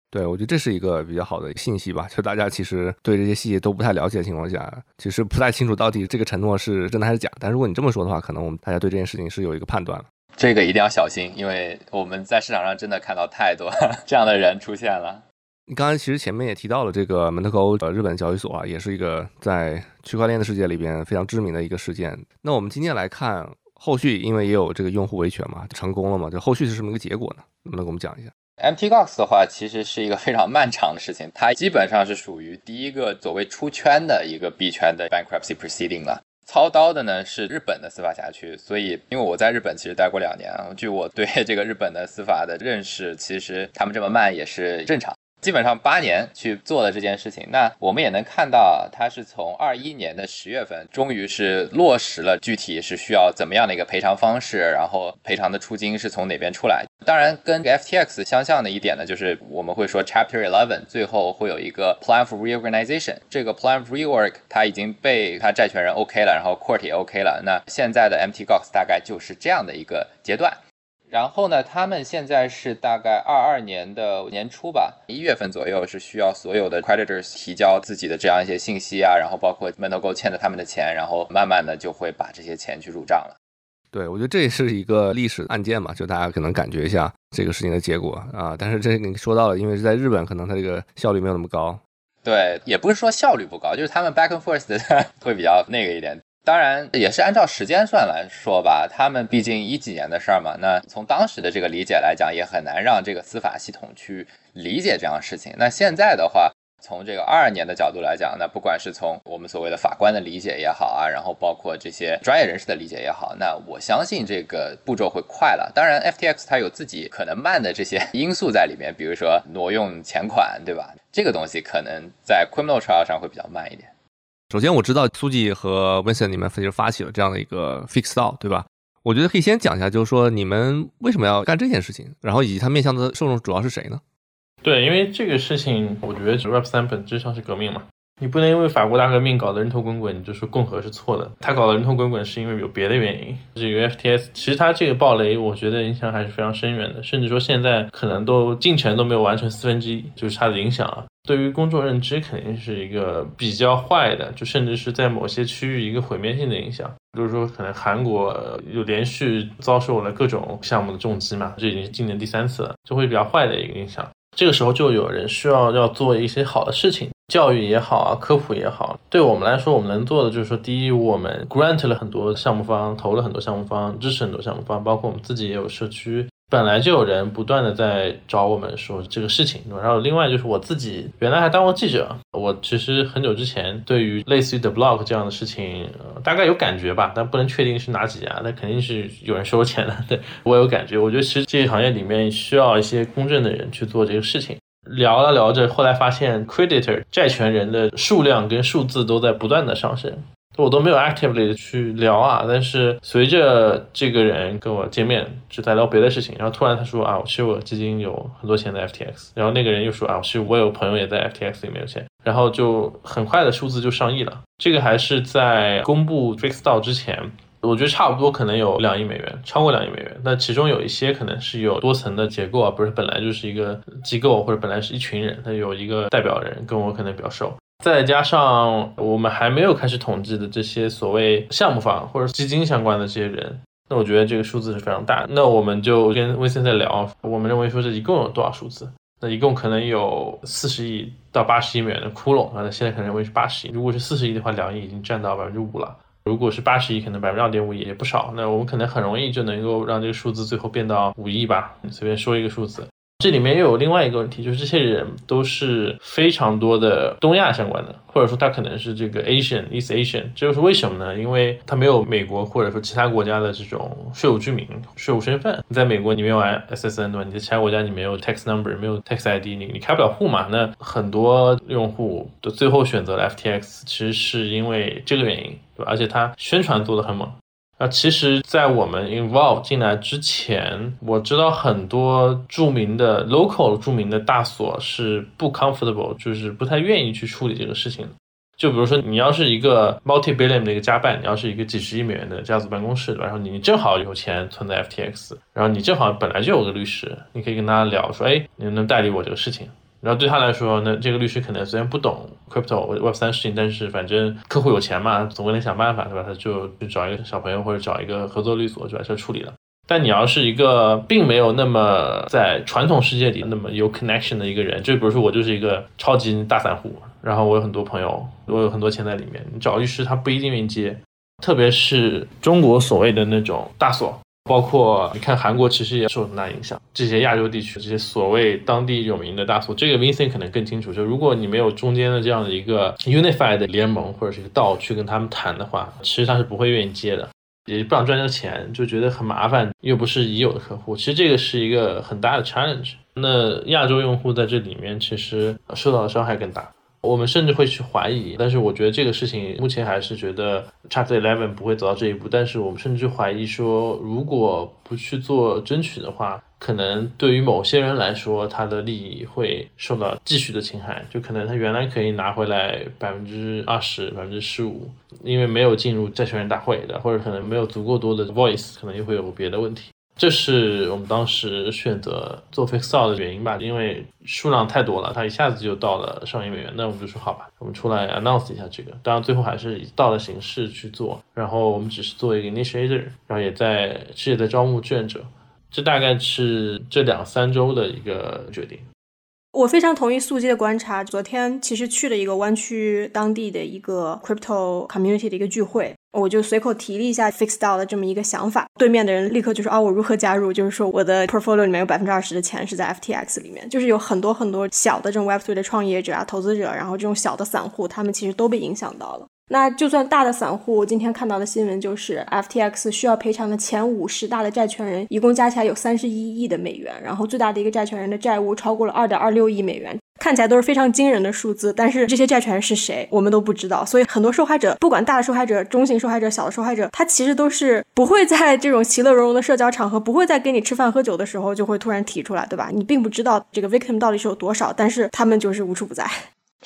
对，我觉得这是一个比较好的信息吧。就大家其实对这些细节都不太了解的情况下，其实不太清楚到底这个承诺是真的还是假。但如果你这么说的话，可能我们大家对这件事情是有一个判断了。这个一定要小心，因为我们在市场上真的看到太多 这样的人出现了。你刚才其实前面也提到了这个门特沟呃日本交易所啊，也是一个在区块链的世界里边非常知名的一个事件。那我们今天来看后续，因为也有这个用户维权嘛，成功了嘛，就后续是什么一个结果呢？能不能给我们讲一下？MTGOX 的话，其实是一个非常漫长的事情，它基本上是属于第一个所谓出圈的一个币圈的 bankruptcy proceeding 了。操刀的呢是日本的司法辖区，所以因为我在日本其实待过两年啊，据我对这个日本的司法的认识，其实他们这么慢也是正常。基本上八年去做了这件事情，那我们也能看到，它是从二一年的十月份，终于是落实了具体是需要怎么样的一个赔偿方式，然后赔偿的出金是从哪边出来。当然，跟 FTX 相像的一点呢，就是我们会说 Chapter Eleven 最后会有一个 Plan for Reorganization，这个 Plan for Reorg 它已经被它债权人 OK 了，然后 Court 也 OK 了，那现在的 MT Gox 大概就是这样的一个阶段。然后呢，他们现在是大概二二年的年初吧，一月份左右是需要所有的 creditors 提交自己的这样一些信息啊，然后包括 m e n t a 欠的他们的钱，然后慢慢的就会把这些钱去入账了。对，我觉得这也是一个历史案件嘛，就大家可能感觉一下这个事情的结果啊。但是这你说到了，因为是在日本，可能它这个效率没有那么高。对，也不是说效率不高，就是他们 back and forth 的 会比较那个一点。当然也是按照时间算来说吧，他们毕竟一几年的事儿嘛。那从当时的这个理解来讲，也很难让这个司法系统去理解这样的事情。那现在的话，从这个二二年的角度来讲，那不管是从我们所谓的法官的理解也好啊，然后包括这些专业人士的理解也好，那我相信这个步骤会快了。当然，FTX 它有自己可能慢的这些 因素在里面，比如说挪用钱款，对吧？这个东西可能在 criminal trial 上会比较慢一点。首先我知道苏记和 Vincent 你们其实发起了这样的一个 Fix DAO，对吧？我觉得可以先讲一下，就是说你们为什么要干这件事情，然后以及它面向的受众主要是谁呢？对，因为这个事情，我觉得 Web 三本质上是革命嘛，你不能因为法国大革命搞得人头滚滚，你就说共和是错的。他搞得人头滚滚是因为有别的原因。这个 FTS 其实它这个暴雷，我觉得影响还是非常深远的，甚至说现在可能都进程都没有完成四分之一，就是它的影响啊。对于公众认知肯定是一个比较坏的，就甚至是在某些区域一个毁灭性的影响。比如说，可能韩国有连续遭受了各种项目的重击嘛，这已经是今年第三次了，就会比较坏的一个影响。这个时候就有人需要要做一些好的事情，教育也好啊，科普也好。对我们来说，我们能做的就是说，第一，我们 grant 了很多项目方，投了很多项目方，支持很多项目方，包括我们自己也有社区。本来就有人不断的在找我们说这个事情，然后另外就是我自己原来还当过记者，我其实很久之前对于类似于 The Block 这样的事情，大概有感觉吧，但不能确定是哪几家，那肯定是有人收钱的。对我有感觉，我觉得其实这个行业里面需要一些公正的人去做这个事情。聊了聊着，后来发现 creditor 债权人的数量跟数字都在不断的上升。我都没有 actively 去聊啊，但是随着这个人跟我见面，就在聊别的事情，然后突然他说啊，其实我基金有很多钱在 FTX，然后那个人又说啊，其实我有朋友也在 FTX 里面有钱，然后就很快的数字就上亿了。这个还是在公布 Fix 到之前，我觉得差不多可能有两亿美元，超过两亿美元。那其中有一些可能是有多层的结构啊，不是本来就是一个机构或者本来是一群人，他有一个代表人跟我可能比较熟。再加上我们还没有开始统计的这些所谓项目方或者基金相关的这些人，那我觉得这个数字是非常大。那我们就跟威森在聊，我们认为说这一共有多少数字？那一共可能有四十亿到八十亿美元的窟窿啊。那现在可能认为是八十亿。如果是四十亿的话，两亿已经占到百分之五了。如果是八十亿，可能百分之二点五也不少。那我们可能很容易就能够让这个数字最后变到五亿吧。随便说一个数字。这里面又有另外一个问题，就是这些人都是非常多的东亚相关的，或者说他可能是这个 Asian East Asian，这又是为什么呢？因为他没有美国或者说其他国家的这种税务居民、税务身份。你在美国你没有 SSN 对吧？你在其他国家你没有 tax number，没有 tax ID，你你开不了户嘛？那很多用户的最后选择了 FTX，其实是因为这个原因，对吧？而且他宣传做的很猛。那，其实，在我们 involve 进来之前，我知道很多著名的 local 著名的大所是不 comfortable，就是不太愿意去处理这个事情。就比如说，你要是一个 multi billion 的一个家办，你要是一个几十亿美元的家族办公室，然后你正好有钱存在 FTX，然后你正好本来就有个律师，你可以跟他聊说，哎，你能代理我这个事情？然后对他来说，那这个律师可能虽然不懂 crypto web 三事情，但是反正客户有钱嘛，总归能想办法，对吧？他就去找一个小朋友或者找一个合作律所就把事处理了。但你要是一个并没有那么在传统世界里那么有 connection 的一个人，就比如说我就是一个超级大散户，然后我有很多朋友，我有很多钱在里面，你找律师他不一定愿意接，特别是中国所谓的那种大所。包括你看，韩国其实也受很大影响。这些亚洲地区，这些所谓当地有名的大所，这个 Vincent 可能更清楚。就如果你没有中间的这样的一个 unified 联盟或者是一个道去跟他们谈的话，其实他是不会愿意接的，也不想赚这个钱，就觉得很麻烦，又不是已有的客户。其实这个是一个很大的 challenge。那亚洲用户在这里面其实受到的伤害更大。我们甚至会去怀疑，但是我觉得这个事情目前还是觉得 Chapter Eleven 不会走到这一步。但是我们甚至怀疑说，如果不去做争取的话，可能对于某些人来说，他的利益会受到继续的侵害。就可能他原来可以拿回来百分之二十、百分之十五，因为没有进入债权人大会的，或者可能没有足够多的 voice，可能又会有别的问题。这是我们当时选择做 fix out 的原因吧，因为数量太多了，它一下子就到了上亿美元。那我们就说好吧，我们出来 announce 一下这个。当然最后还是以道的形式去做，然后我们只是做一个 initiator，然后也在是也在招募志愿者。这大概是这两三周的一个决定。我非常同意素鸡的观察。昨天其实去了一个湾区当地的一个 crypto community 的一个聚会。我就随口提了一下 fixed out 的这么一个想法，对面的人立刻就说啊，我如何加入？就是说我的 portfolio 里面有百分之二十的钱是在 FTX 里面，就是有很多很多小的这种 Web3 的创业者啊、投资者，然后这种小的散户，他们其实都被影响到了。那就算大的散户，今天看到的新闻就是 FTX 需要赔偿的前五十大的债权人，一共加起来有三十一亿的美元，然后最大的一个债权人的债务超过了二点二六亿美元。看起来都是非常惊人的数字，但是这些债权人是谁，我们都不知道。所以很多受害者，不管大的受害者、中型受害者、小的受害者，他其实都是不会在这种其乐融融的社交场合，不会在跟你吃饭喝酒的时候就会突然提出来，对吧？你并不知道这个 victim 到底是有多少，但是他们就是无处不在。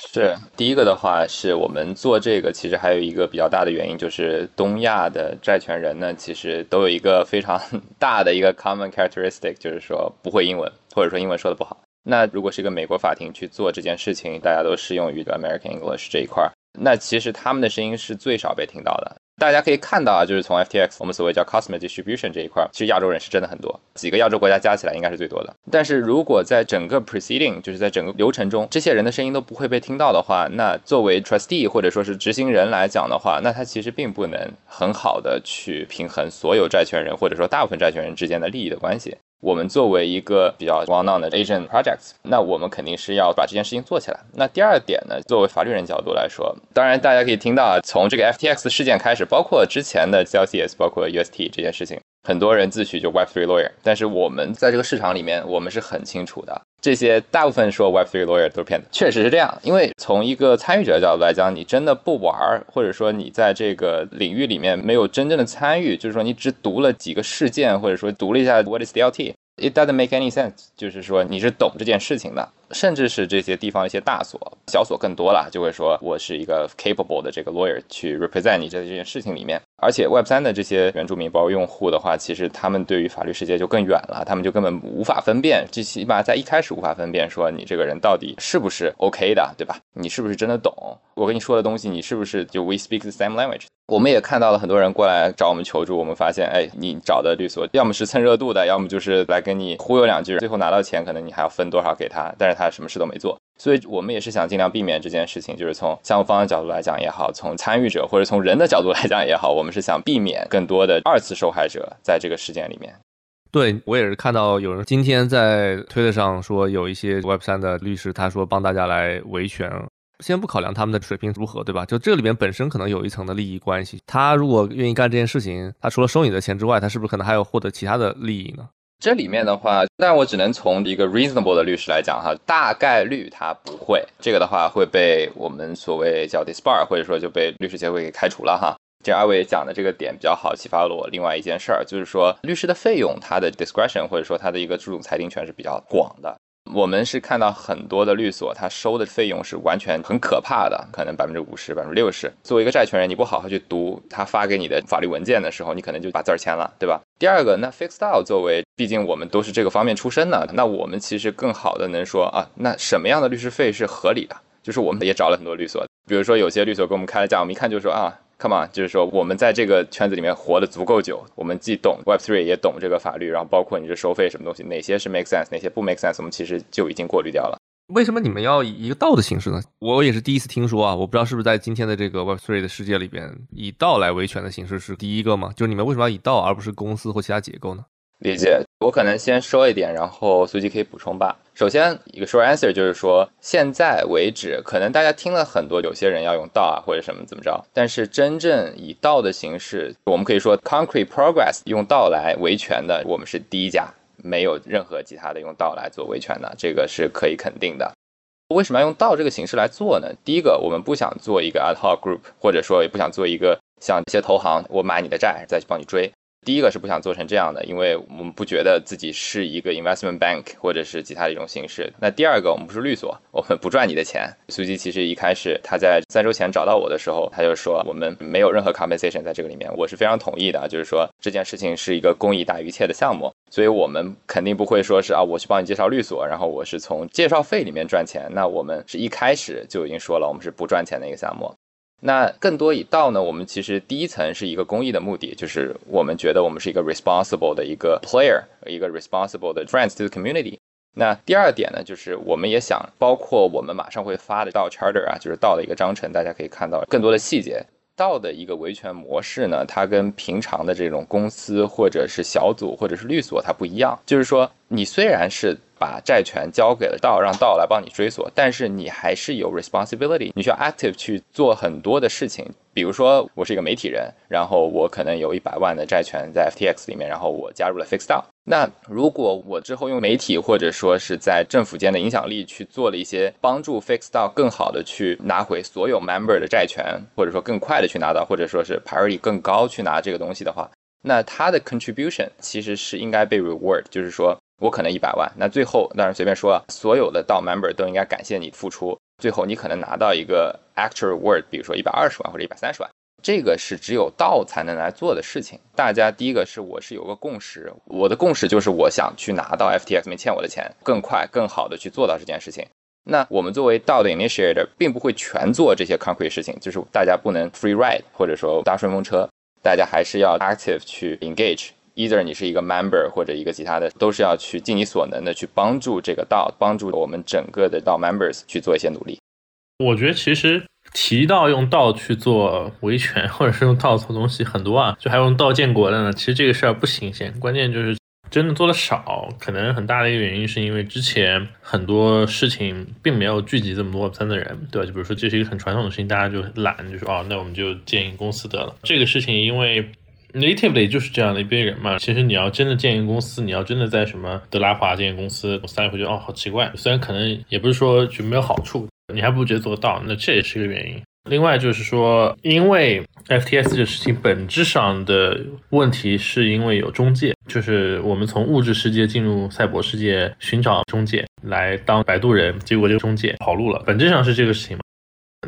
是第一个的话，是我们做这个，其实还有一个比较大的原因，就是东亚的债权人呢，其实都有一个非常 大的一个 common characteristic，就是说不会英文，或者说英文说的不好。那如果是一个美国法庭去做这件事情，大家都适用于 American English 这一块儿，那其实他们的声音是最少被听到的。大家可以看到啊，就是从 FTX 我们所谓叫 customer distribution 这一块，其实亚洲人是真的很多，几个亚洲国家加起来应该是最多的。但是如果在整个 proceeding，就是在整个流程中，这些人的声音都不会被听到的话，那作为 trustee 或者说是执行人来讲的话，那他其实并不能很好的去平衡所有债权人或者说大部分债权人之间的利益的关系。我们作为一个比较 well known 的 agent projects，那我们肯定是要把这件事情做起来。那第二点呢，作为法律人角度来说，当然大家可以听到啊，从这个 FTX 事件开始，包括之前的 Celsius，包括 UST 这件事情。很多人自诩就 Web3 lawyer，但是我们在这个市场里面，我们是很清楚的，这些大部分说 Web3 lawyer 都是骗子，确实是这样。因为从一个参与者的角度来讲，你真的不玩儿，或者说你在这个领域里面没有真正的参与，就是说你只读了几个事件，或者说读了一下 What is DLT，it doesn't make any sense，就是说你是懂这件事情的。甚至是这些地方一些大所、小所更多了，就会说我是一个 capable 的这个 lawyer 去 represent 你在这件事情里面。而且 Web 三的这些原住民包括用户的话，其实他们对于法律世界就更远了，他们就根本无法分辨，最起码在一开始无法分辨说你这个人到底是不是 OK 的，对吧？你是不是真的懂我跟你说的东西？你是不是就 we speak the same language？我们也看到了很多人过来找我们求助，我们发现，哎，你找的律所要么是蹭热度的，要么就是来跟你忽悠两句，最后拿到钱，可能你还要分多少给他，但是他什么事都没做。所以我们也是想尽量避免这件事情，就是从项目方的角度来讲也好，从参与者或者从人的角度来讲也好，我们是想避免更多的二次受害者在这个事件里面。对我也是看到有人今天在推特上说，有一些 Web 三的律师，他说帮大家来维权。先不考量他们的水平如何，对吧？就这里面本身可能有一层的利益关系。他如果愿意干这件事情，他除了收你的钱之外，他是不是可能还有获得其他的利益呢？这里面的话，但我只能从一个 reasonable 的律师来讲哈，大概率他不会。这个的话会被我们所谓叫 disbar，或者说就被律师协会给开除了哈。这二位讲的这个点比较好，启发了我另外一件事儿，就是说律师的费用，他的 discretion 或者说他的一个这种裁定权是比较广的。我们是看到很多的律所，他收的费用是完全很可怕的，可能百分之五十、百分之六十。作为一个债权人，你不好好去读他发给你的法律文件的时候，你可能就把字儿签了，对吧？第二个，那 fixed out 作为，毕竟我们都是这个方面出身的，那我们其实更好的能说啊，那什么样的律师费是合理的？就是我们也找了很多律所，比如说有些律所给我们开了价，我们一看就说啊。Come on，就是说我们在这个圈子里面活得足够久，我们既懂 Web3 也懂这个法律，然后包括你这收费什么东西，哪些是 make sense，哪些不 make sense，我们其实就已经过滤掉了。为什么你们要以一个道的形式呢？我也是第一次听说啊，我不知道是不是在今天的这个 Web3 的世界里边，以道来维权的形式是第一个吗？就是你们为什么要以道而不是公司或其他结构呢？理解，我可能先说一点，然后随机可以补充吧。首先，一个 short answer 就是说，现在为止，可能大家听了很多，有些人要用道啊或者什么怎么着，但是真正以道的形式，我们可以说 concrete progress 用道来维权的，我们是第一家，没有任何其他的用道来做维权的，这个是可以肯定的。为什么要用道这个形式来做呢？第一个，我们不想做一个 ad hoc group，或者说也不想做一个像一些投行，我买你的债再去帮你追。第一个是不想做成这样的，因为我们不觉得自己是一个 investment bank 或者是其他的一种形式。那第二个，我们不是律所，我们不赚你的钱。苏基其实一开始他在三周前找到我的时候，他就说我们没有任何 compensation 在这个里面，我是非常同意的，就是说这件事情是一个公益大于一切的项目，所以我们肯定不会说是啊，我去帮你介绍律所，然后我是从介绍费里面赚钱。那我们是一开始就已经说了，我们是不赚钱的一个项目。那更多以道呢？我们其实第一层是一个公益的目的，就是我们觉得我们是一个 responsible 的一个 player，一个 responsible 的 friends to the community。那第二点呢，就是我们也想包括我们马上会发的道 charter 啊，就是道的一个章程，大家可以看到更多的细节。道的一个维权模式呢，它跟平常的这种公司或者是小组或者是律所它不一样，就是说你虽然是。把债权交给了道，让道来帮你追索，但是你还是有 responsibility，你需要 active 去做很多的事情。比如说，我是一个媒体人，然后我可能有一百万的债权在 FTX 里面，然后我加入了 Fixed DAO。那如果我之后用媒体或者说是在政府间的影响力去做了一些帮助 Fixed DAO 更好的去拿回所有 member 的债权，或者说更快的去拿到，或者说是 priority 更高去拿这个东西的话，那他的 contribution 其实是应该被 reward，就是说。我可能一百万，那最后当然随便说啊，所有的到 member 都应该感谢你付出，最后你可能拿到一个 actual word，比如说一百二十万或者一百三十万，这个是只有道才能来做的事情。大家第一个是我是有个共识，我的共识就是我想去拿到 FTX 没欠我的钱，更快更好的去做到这件事情。那我们作为道的 initiator，并不会全做这些 concrete 事情，就是大家不能 free ride 或者说搭顺风车，大家还是要 active 去 engage。either 你是一个 member 或者一个其他的，都是要去尽你所能的去帮助这个道，帮助我们整个的道 members 去做一些努力。我觉得其实提到用道去做维权，或者是用道做东西很多啊，就还用道建国的呢。其实这个事儿不新鲜，关键就是真的做的少。可能很大的一个原因是因为之前很多事情并没有聚集这么多三的人，对吧？就比如说这是一个很传统的事情，大家就懒，就说哦，那我们就建一个公司得了。这个事情因为。Natively 就是这样的一堆人嘛。其实你要真的建一个公司，你要真的在什么德拉华建一个公司，大家会觉得哦，好奇怪。虽然可能也不是说就没有好处，你还不如直接做到。那这也是一个原因。另外就是说，因为 FTS 这个事情本质上的问题是因为有中介，就是我们从物质世界进入赛博世界寻找中介来当摆渡人，结果这个中介跑路了。本质上是这个事情嘛。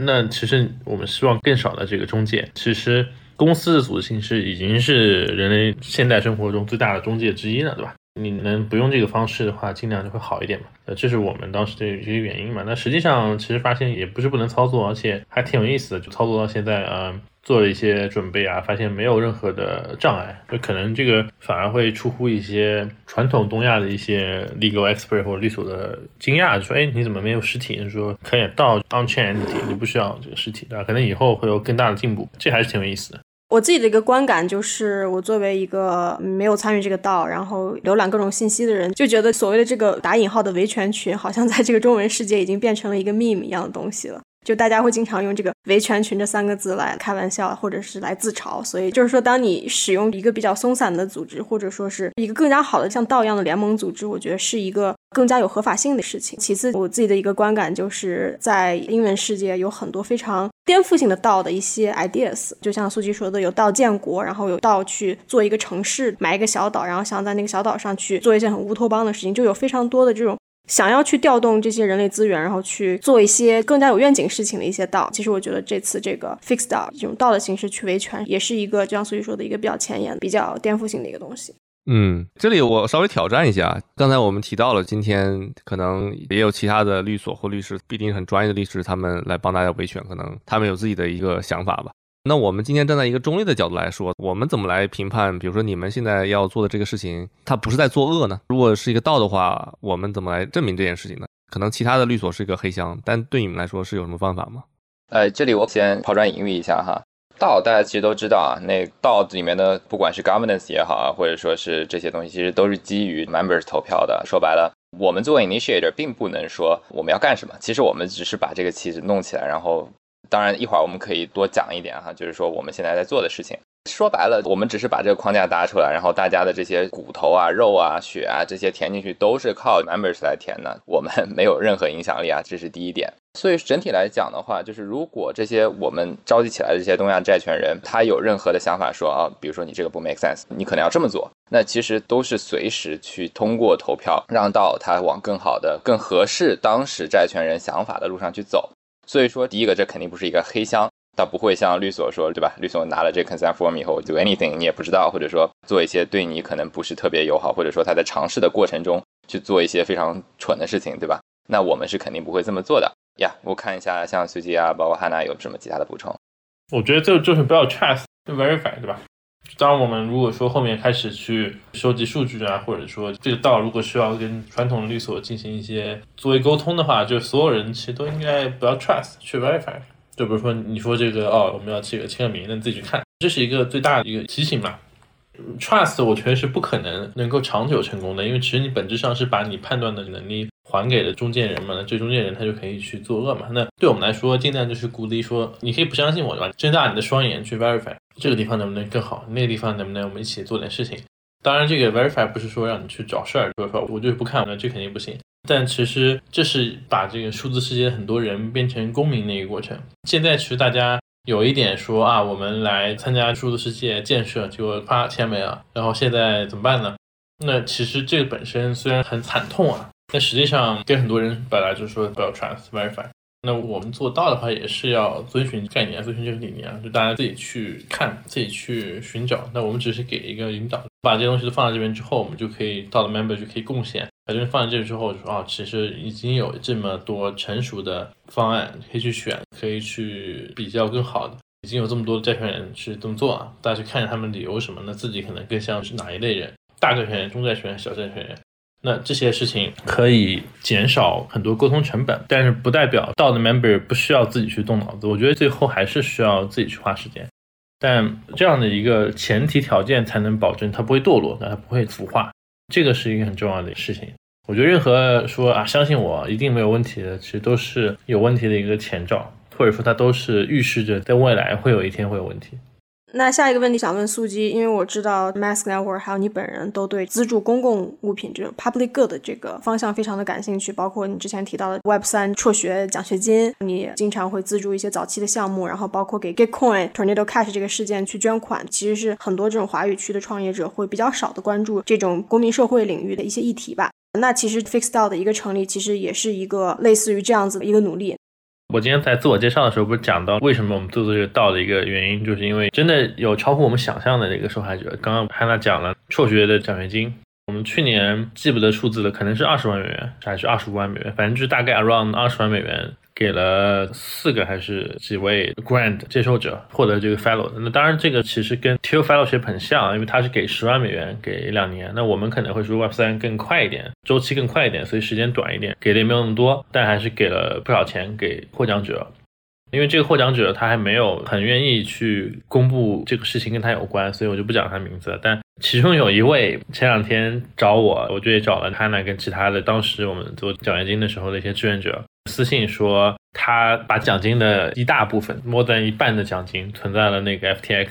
那其实我们希望更少的这个中介，其实。公司的组织形式已经是人类现代生活中最大的中介之一了，对吧？你能不用这个方式的话，尽量就会好一点嘛。呃，这是我们当时的一些原因嘛。那实际上其实发现也不是不能操作，而且还挺有意思的。就操作到现在，呃，做了一些准备啊，发现没有任何的障碍。就可能这个反而会出乎一些传统东亚的一些 legal expert 或者律所的惊讶，说：“哎，你怎么没有实体？”说可以到 on chain entity，你不需要这个实体，对吧？可能以后会有更大的进步，这还是挺有意思的。我自己的一个观感就是，我作为一个没有参与这个道，然后浏览各种信息的人，就觉得所谓的这个打引号的维权群，好像在这个中文世界已经变成了一个 meme 一样的东西了。就大家会经常用这个“维权群”这三个字来开玩笑，或者是来自嘲。所以就是说，当你使用一个比较松散的组织，或者说是一个更加好的像道一样的联盟组织，我觉得是一个更加有合法性的事情。其次，我自己的一个观感就是在英文世界有很多非常颠覆性的道的一些 ideas，就像苏吉说的，有道建国，然后有道去做一个城市，买一个小岛，然后想在那个小岛上去做一件很乌托邦的事情，就有非常多的这种。想要去调动这些人类资源，然后去做一些更加有愿景事情的一些道，其实我觉得这次这个 fixed 道这种道的形式去维权，也是一个就像苏玉说的一个比较前沿、比较颠覆性的一个东西。嗯，这里我稍微挑战一下，刚才我们提到了，今天可能也有其他的律所或律师，必定很专业的律师，他们来帮大家维权，可能他们有自己的一个想法吧。那我们今天站在一个中立的角度来说，我们怎么来评判？比如说你们现在要做的这个事情，它不是在作恶呢？如果是一个道的话，我们怎么来证明这件事情呢？可能其他的律所是一个黑箱，但对你们来说是有什么方法吗？呃，这里我先抛砖引玉一下哈。道大家其实都知道啊，那道里面的不管是 governance 也好啊，或者说是这些东西，其实都是基于 members 投票的。说白了，我们作为 initiator 并不能说我们要干什么，其实我们只是把这个旗子弄起来，然后。当然，一会儿我们可以多讲一点哈，就是说我们现在在做的事情。说白了，我们只是把这个框架搭出来，然后大家的这些骨头啊、肉啊、血啊这些填进去，都是靠 members 来填的，我们 没有任何影响力啊，这是第一点。所以整体来讲的话，就是如果这些我们召集起来的这些东亚债权人，他有任何的想法说啊，比如说你这个不 make sense，你可能要这么做，那其实都是随时去通过投票让到他往更好的、更合适当时债权人想法的路上去走。所以说，第一个，这肯定不是一个黑箱。倒不会像律所说，对吧？律所拿了这 consent form 以后，do anything 你也不知道，或者说做一些对你可能不是特别友好，或者说他在尝试的过程中去做一些非常蠢的事情，对吧？那我们是肯定不会这么做的呀。我看一下，像随机啊，包括汉娜有什么其他的补充？我觉得这就是不要 trust verify，对吧？当我们如果说后面开始去收集数据啊，或者说这个道如果需要跟传统的律所进行一些作为沟通的话，就所有人其实都应该不要 trust 去 verify。就比如说，你说这个哦，我们要这个签个名，那你自己去看，这是一个最大的一个提醒嘛。Trust 我觉得是不可能能够长久成功的，因为其实你本质上是把你判断的能力还给了中间人嘛，那这中间人他就可以去作恶嘛。那对我们来说，尽量就是鼓励说，你可以不相信我，对吧？睁大你的双眼去 verify 这个地方能不能更好，那个地方能不能我们一起做点事情。当然，这个 verify 不是说让你去找事儿，就是说我就是不看，那这肯定不行。但其实这是把这个数字世界很多人变成公民的一个过程。现在其实大家有一点说啊，我们来参加数字世界建设，结果啪钱没了，然后现在怎么办呢？那其实这个本身虽然很惨痛啊，但实际上跟很多人本来就是说不要 trust verify。那我们做到的话，也是要遵循概念，遵循这个理念啊，就大家自己去看，自己去寻找。那我们只是给一个引导，把这些东西都放在这边之后，我们就可以到了 member 就可以贡献。把这边放在这里之后，就说啊，其实已经有这么多成熟的方案可以去选，可以去比较更好的。已经有这么多的债权人是这么做啊，大家去看一下他们理由什么，那自己可能更像是哪一类人：大债权人、中债权人、小债权人。那这些事情可以减少很多沟通成本，但是不代表到的 member 不需要自己去动脑子。我觉得最后还是需要自己去花时间，但这样的一个前提条件才能保证它不会堕落，它不会腐化。这个是一个很重要的事情。我觉得任何说啊相信我一定没有问题的，其实都是有问题的一个前兆，或者说它都是预示着在未来会有一天会有问题。那下一个问题想问素基，因为我知道 Mask Network 还有你本人都对资助公共物品这种 public good 这个方向非常的感兴趣，包括你之前提到的 Web 三辍学奖学金，你经常会资助一些早期的项目，然后包括给 Gitcoin Tornado Cash 这个事件去捐款，其实是很多这种华语区的创业者会比较少的关注这种公民社会领域的一些议题吧。那其实 FixDAO 的一个成立，其实也是一个类似于这样子的一个努力。我今天在自我介绍的时候，不是讲到为什么我们做这个道的一个原因，就是因为真的有超乎我们想象的一个受害者。刚刚汉娜讲了辍学的奖学金，我们去年记不得数字了，可能是二十万美元还是二十五万美元，反正就是大概 around 二十万美元。给了四个还是几位 grand 接受者获得这个 fellow，那当然这个其实跟 T O fellowship 很像，因为它是给十万美元给两年，那我们可能会说 Web 三更快一点，周期更快一点，所以时间短一点，给的也没有那么多，但还是给了不少钱给获奖者。因为这个获奖者他还没有很愿意去公布这个事情跟他有关，所以我就不讲他名字。但其中有一位前两天找我，我就也找了他呢，跟其他的当时我们做奖学金的时候的一些志愿者。私信说，他把奖金的一大部分，more than 一半的奖金存在了那个 FTX，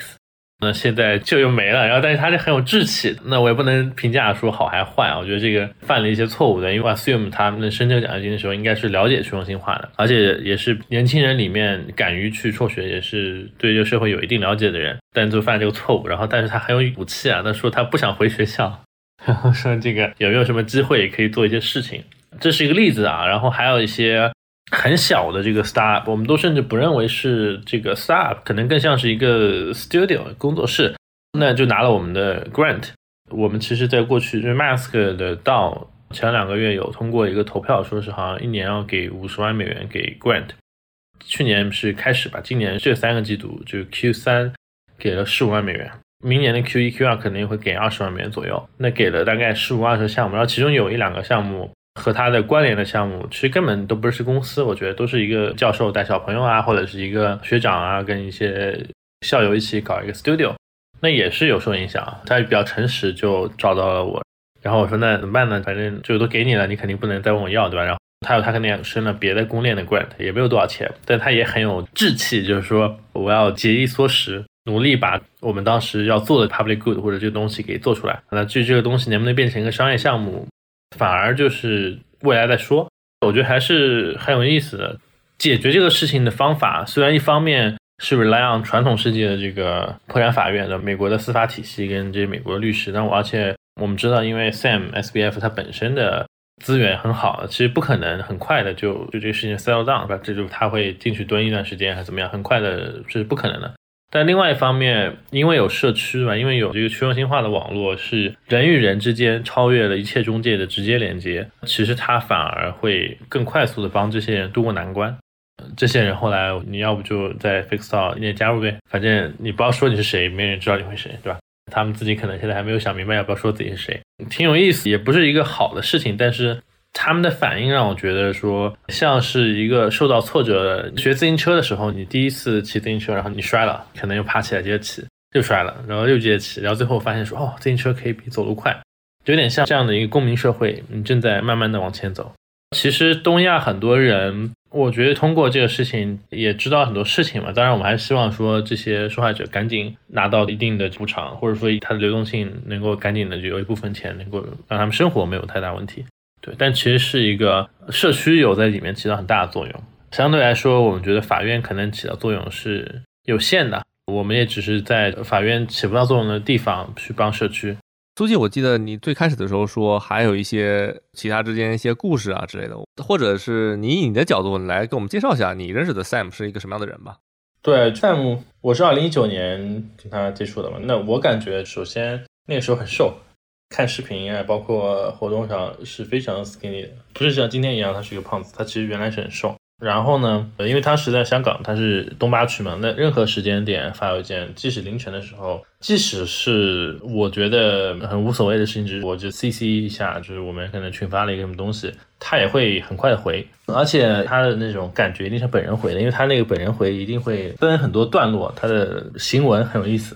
那现在就又没了。然后，但是他是很有志气，那我也不能评价说好还坏啊。我觉得这个犯了一些错误的，因为 assume 他们申这个奖学金的时候，应该是了解去中心化的，而且也是年轻人里面敢于去辍学，也是对这个社会有一定了解的人，但就犯这个错误。然后，但是他很有骨气啊，他说他不想回学校，然后说这个有没有什么机会可以做一些事情。这是一个例子啊，然后还有一些很小的这个 startup，我们都甚至不认为是这个 startup，可能更像是一个 studio 工作室，那就拿了我们的 grant。我们其实在过去就是 Mask 的到前两个月有通过一个投票，说是好像一年要给五十万美元给 grant。去年是开始吧，今年这三个季度就 Q 三给了十五万美元，明年的 Q 一 Q 二肯定会给二十万美元左右。那给了大概十五二十个项目，然后其中有一两个项目。和他的关联的项目，其实根本都不是公司，我觉得都是一个教授带小朋友啊，或者是一个学长啊，跟一些校友一起搞一个 studio，那也是有受影响。他比较诚实，就找到了我，然后我说那怎么办呢？反正就都给你了，你肯定不能再问我要，对吧？然后他有他肯定申了别的公链的 grant，也没有多少钱，但他也很有志气，就是说我要节衣缩食。努力把我们当时要做的 public good 或者这个东西给做出来。那至于这个东西能不能变成一个商业项目，反而就是未来再说。我觉得还是很有意思的。解决这个事情的方法，虽然一方面是 rely on 传统世界的这个破产法院的美国的司法体系跟这些美国的律师，但我而且我们知道，因为 Sam SBF 它本身的资源很好，其实不可能很快的就就这个事情 settle down，吧？这就他会进去蹲一段时间还是怎么样，很快的这是不可能的。但另外一方面，因为有社区嘛，因为有这个去中心化的网络，是人与人之间超越了一切中介的直接连接，其实它反而会更快速的帮这些人渡过难关。这些人后来你要不就在 Fixstore 你也加入呗，反正你不要说你是谁，没人知道你会谁，对吧？他们自己可能现在还没有想明白要不要说自己是谁，挺有意思，也不是一个好的事情，但是。他们的反应让我觉得说，像是一个受到挫折的学自行车的时候，你第一次骑自行车，然后你摔了，可能又爬起来接着骑，又摔了，然后又接着骑，然后最后发现说，哦，自行车可以比走路快，有点像这样的一个公民社会，你正在慢慢的往前走。其实东亚很多人，我觉得通过这个事情也知道很多事情嘛。当然，我们还是希望说这些受害者赶紧拿到一定的补偿，或者说他的流动性能够赶紧的有一部分钱能够让他们生活没有太大问题。对，但其实是一个社区有在里面起到很大的作用。相对来说，我们觉得法院可能起到作用是有限的。我们也只是在法院起不到作用的地方去帮社区。苏记，我记得你最开始的时候说还有一些其他之间一些故事啊之类的，或者是你以你的角度来给我们介绍一下你认识的 Sam 是一个什么样的人吧？对，Sam，我是二零一九年跟他接触的嘛。那我感觉，首先那个时候很瘦。看视频啊，包括活动上是非常 skinny 的，不是像今天一样，他是一个胖子，他其实原来是很瘦。然后呢，因为他是在香港，他是东八区嘛，那任何时间点发邮件，即使凌晨的时候，即使是我觉得很无所谓的事情，就是我就 CC 一下，就是我们可能群发了一个什么东西，他也会很快的回，而且他的那种感觉一定是本人回的，因为他那个本人回一定会分很多段落，他的行文很有意思。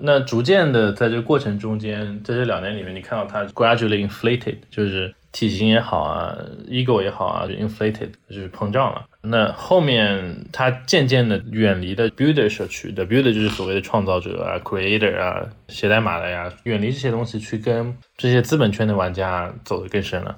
那逐渐的，在这个过程中间，在这两年里面，你看到它 gradually inflated，就是体型也好啊，ego 也好啊，inflated，就是膨胀了。那后面它渐渐的远离的 builder 社区的 builder 就是所谓的创造者啊，creator 啊，写代码的呀，远离这些东西，去跟这些资本圈的玩家走得更深了。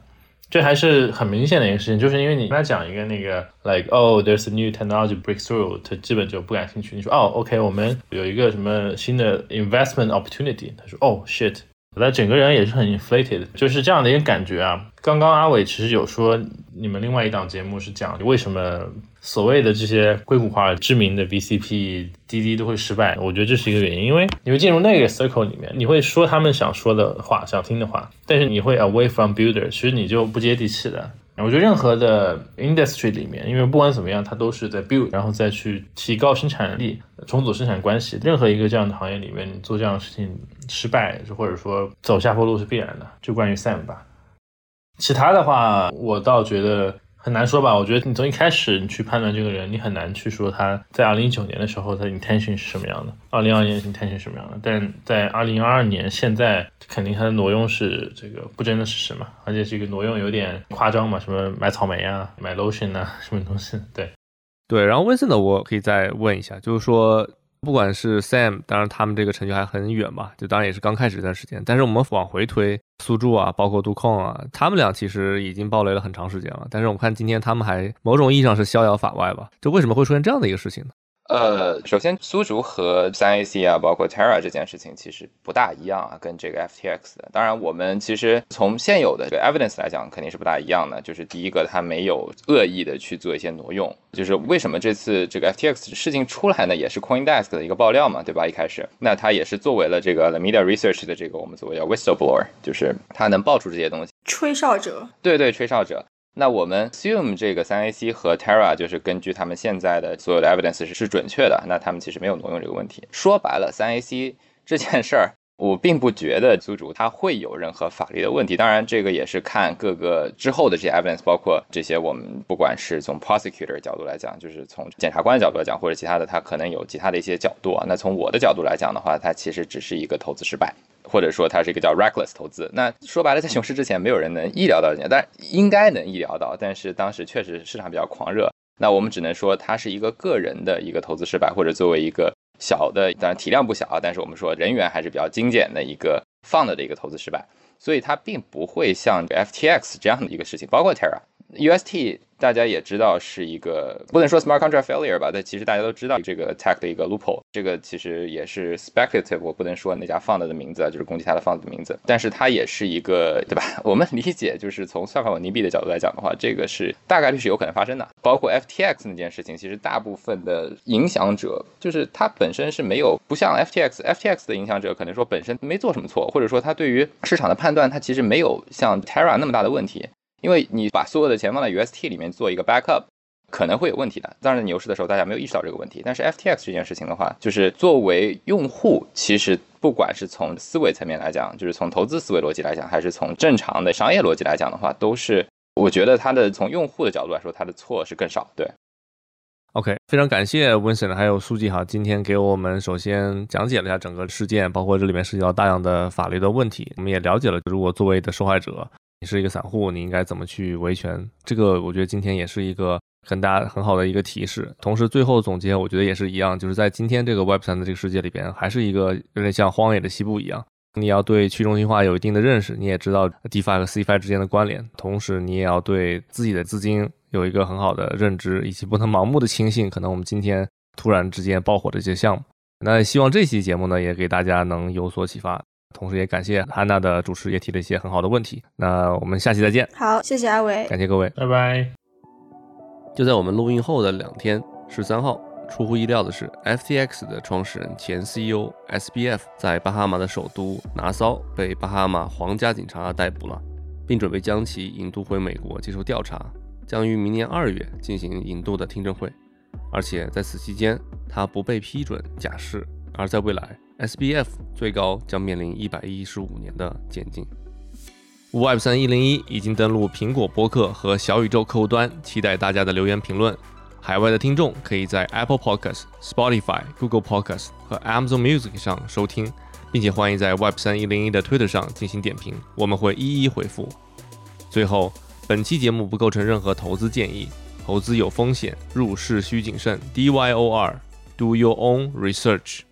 这还是很明显的一个事情，就是因为你跟他讲一个那个，like oh there's a new technology breakthrough，他基本就不感兴趣。你说哦，OK，我们有一个什么新的 investment opportunity，他说 oh shit。他整个人也是很 inflated，就是这样的一个感觉啊。刚刚阿伟其实有说，你们另外一档节目是讲为什么所谓的这些硅谷化知名的 BCP、滴滴都会失败。我觉得这是一个原因，因为你会进入那个 circle 里面，你会说他们想说的话、想听的话，但是你会 away from builder，其实你就不接地气的。我觉得任何的 industry 里面，因为不管怎么样，它都是在 build，然后再去提高生产力、重组生产关系。任何一个这样的行业里面，你做这样的事情失败，或者说走下坡路是必然的。就关于 Sam 吧，其他的话，我倒觉得。很难说吧？我觉得你从一开始你去判断这个人，你很难去说他在二零一九年的时候他 intention 是什么样的，二零二年 intention 是什么样的。但在二零二二年，现在肯定他的挪用是这个不争的事实嘛，而且这个挪用有点夸张嘛，什么买草莓啊，买 lotion 啊，什么东西？对，对。然后温森的我可以再问一下，就是说。不管是 Sam，当然他们这个成就还很远吧，就当然也是刚开始一段时间。但是我们往回推，苏柱啊，包括杜控啊，他们俩其实已经暴雷了很长时间了。但是我们看今天他们还某种意义上是逍遥法外吧？就为什么会出现这样的一个事情呢？呃，首先苏竹和三 AC 啊，包括 Terra 这件事情其实不大一样啊，跟这个 FTX 的。当然，我们其实从现有的这个 evidence 来讲，肯定是不大一样的。就是第一个，它没有恶意的去做一些挪用。就是为什么这次这个 FTX 事情出来呢？也是 CoinDesk 的一个爆料嘛，对吧？一开始，那它也是作为了这个 Media Research 的这个我们所谓叫 whistleblower，就是它能爆出这些东西，吹哨者。对对，吹哨者。那我们 assume 这个三 AC 和 Terra 就是根据他们现在的所有的 evidence 是是准确的，那他们其实没有挪用这个问题。说白了，三 AC 这件事儿，我并不觉得租主他会有任何法律的问题。当然，这个也是看各个之后的这些 evidence，包括这些我们不管是从 prosecutor 角度来讲，就是从检察官的角度来讲，或者其他的，他可能有其他的一些角度啊。那从我的角度来讲的话，他其实只是一个投资失败。或者说他是一个叫 reckless 投资，那说白了，在熊市之前，没有人能意料到这些，但应该能意料到。但是当时确实市场比较狂热，那我们只能说它是一个个人的一个投资失败，或者作为一个小的，当然体量不小啊，但是我们说人员还是比较精简的一个 fund 的一个投资失败，所以它并不会像 FTX 这样的一个事情，包括 Terra、UST。大家也知道是一个不能说 smart contract failure 吧，但其实大家都知道这个 attack 的一个 loophole，这个其实也是 speculative，我不能说那家 fund 的名字啊，就是攻击它的 fund 的名字，但是它也是一个，对吧？我们理解就是从算法稳定币的角度来讲的话，这个是大概率是有可能发生的。包括 FTX 那件事情，其实大部分的影响者就是它本身是没有不像 FTX，FTX 的影响者可能说本身没做什么错，或者说它对于市场的判断，它其实没有像 Terra 那么大的问题。因为你把所有的钱放在 UST 里面做一个 backup，可能会有问题的。当然牛市的时候大家没有意识到这个问题，但是 FTX 这件事情的话，就是作为用户，其实不管是从思维层面来讲，就是从投资思维逻辑来讲，还是从正常的商业逻辑来讲的话，都是我觉得它的从用户的角度来说，它的错是更少。对，OK，非常感谢 Vincent 还有书记哈，今天给我们首先讲解了一下整个事件，包括这里面涉及到大量的法律的问题，我们也了解了如果作为的受害者。你是一个散户，你应该怎么去维权？这个我觉得今天也是一个很大很好的一个提示。同时，最后总结，我觉得也是一样，就是在今天这个 Web 三的这个世界里边，还是一个有点像荒野的西部一样。你要对去中心化有一定的认识，你也知道 DeFi 和 Cfi 之间的关联，同时你也要对自己的资金有一个很好的认知，以及不能盲目的轻信可能我们今天突然之间爆火的一些项目。那希望这期节目呢，也给大家能有所启发。同时也感谢汉娜的主持，也提了一些很好的问题。那我们下期再见。好，谢谢阿伟，感谢各位，拜拜。就在我们录音后的两天，十三号，出乎意料的是，FTX 的创始人前 CEO SBF 在巴哈马的首都拿骚被巴哈马皇家警察逮捕了，并准备将其引渡回美国接受调查，将于明年二月进行引渡的听证会。而且在此期间，他不被批准假释，而在未来。SBF 最高将面临一百一十五年的监禁。Web 三一零一已经登录苹果播客和小宇宙客户端，期待大家的留言评论。海外的听众可以在 Apple Podcast、Spotify、Google Podcast 和 Amazon Music 上收听，并且欢迎在 Web 三一零一的 Twitter 上进行点评，我们会一一回复。最后，本期节目不构成任何投资建议，投资有风险，入市需谨慎。D Y O R，Do your own research。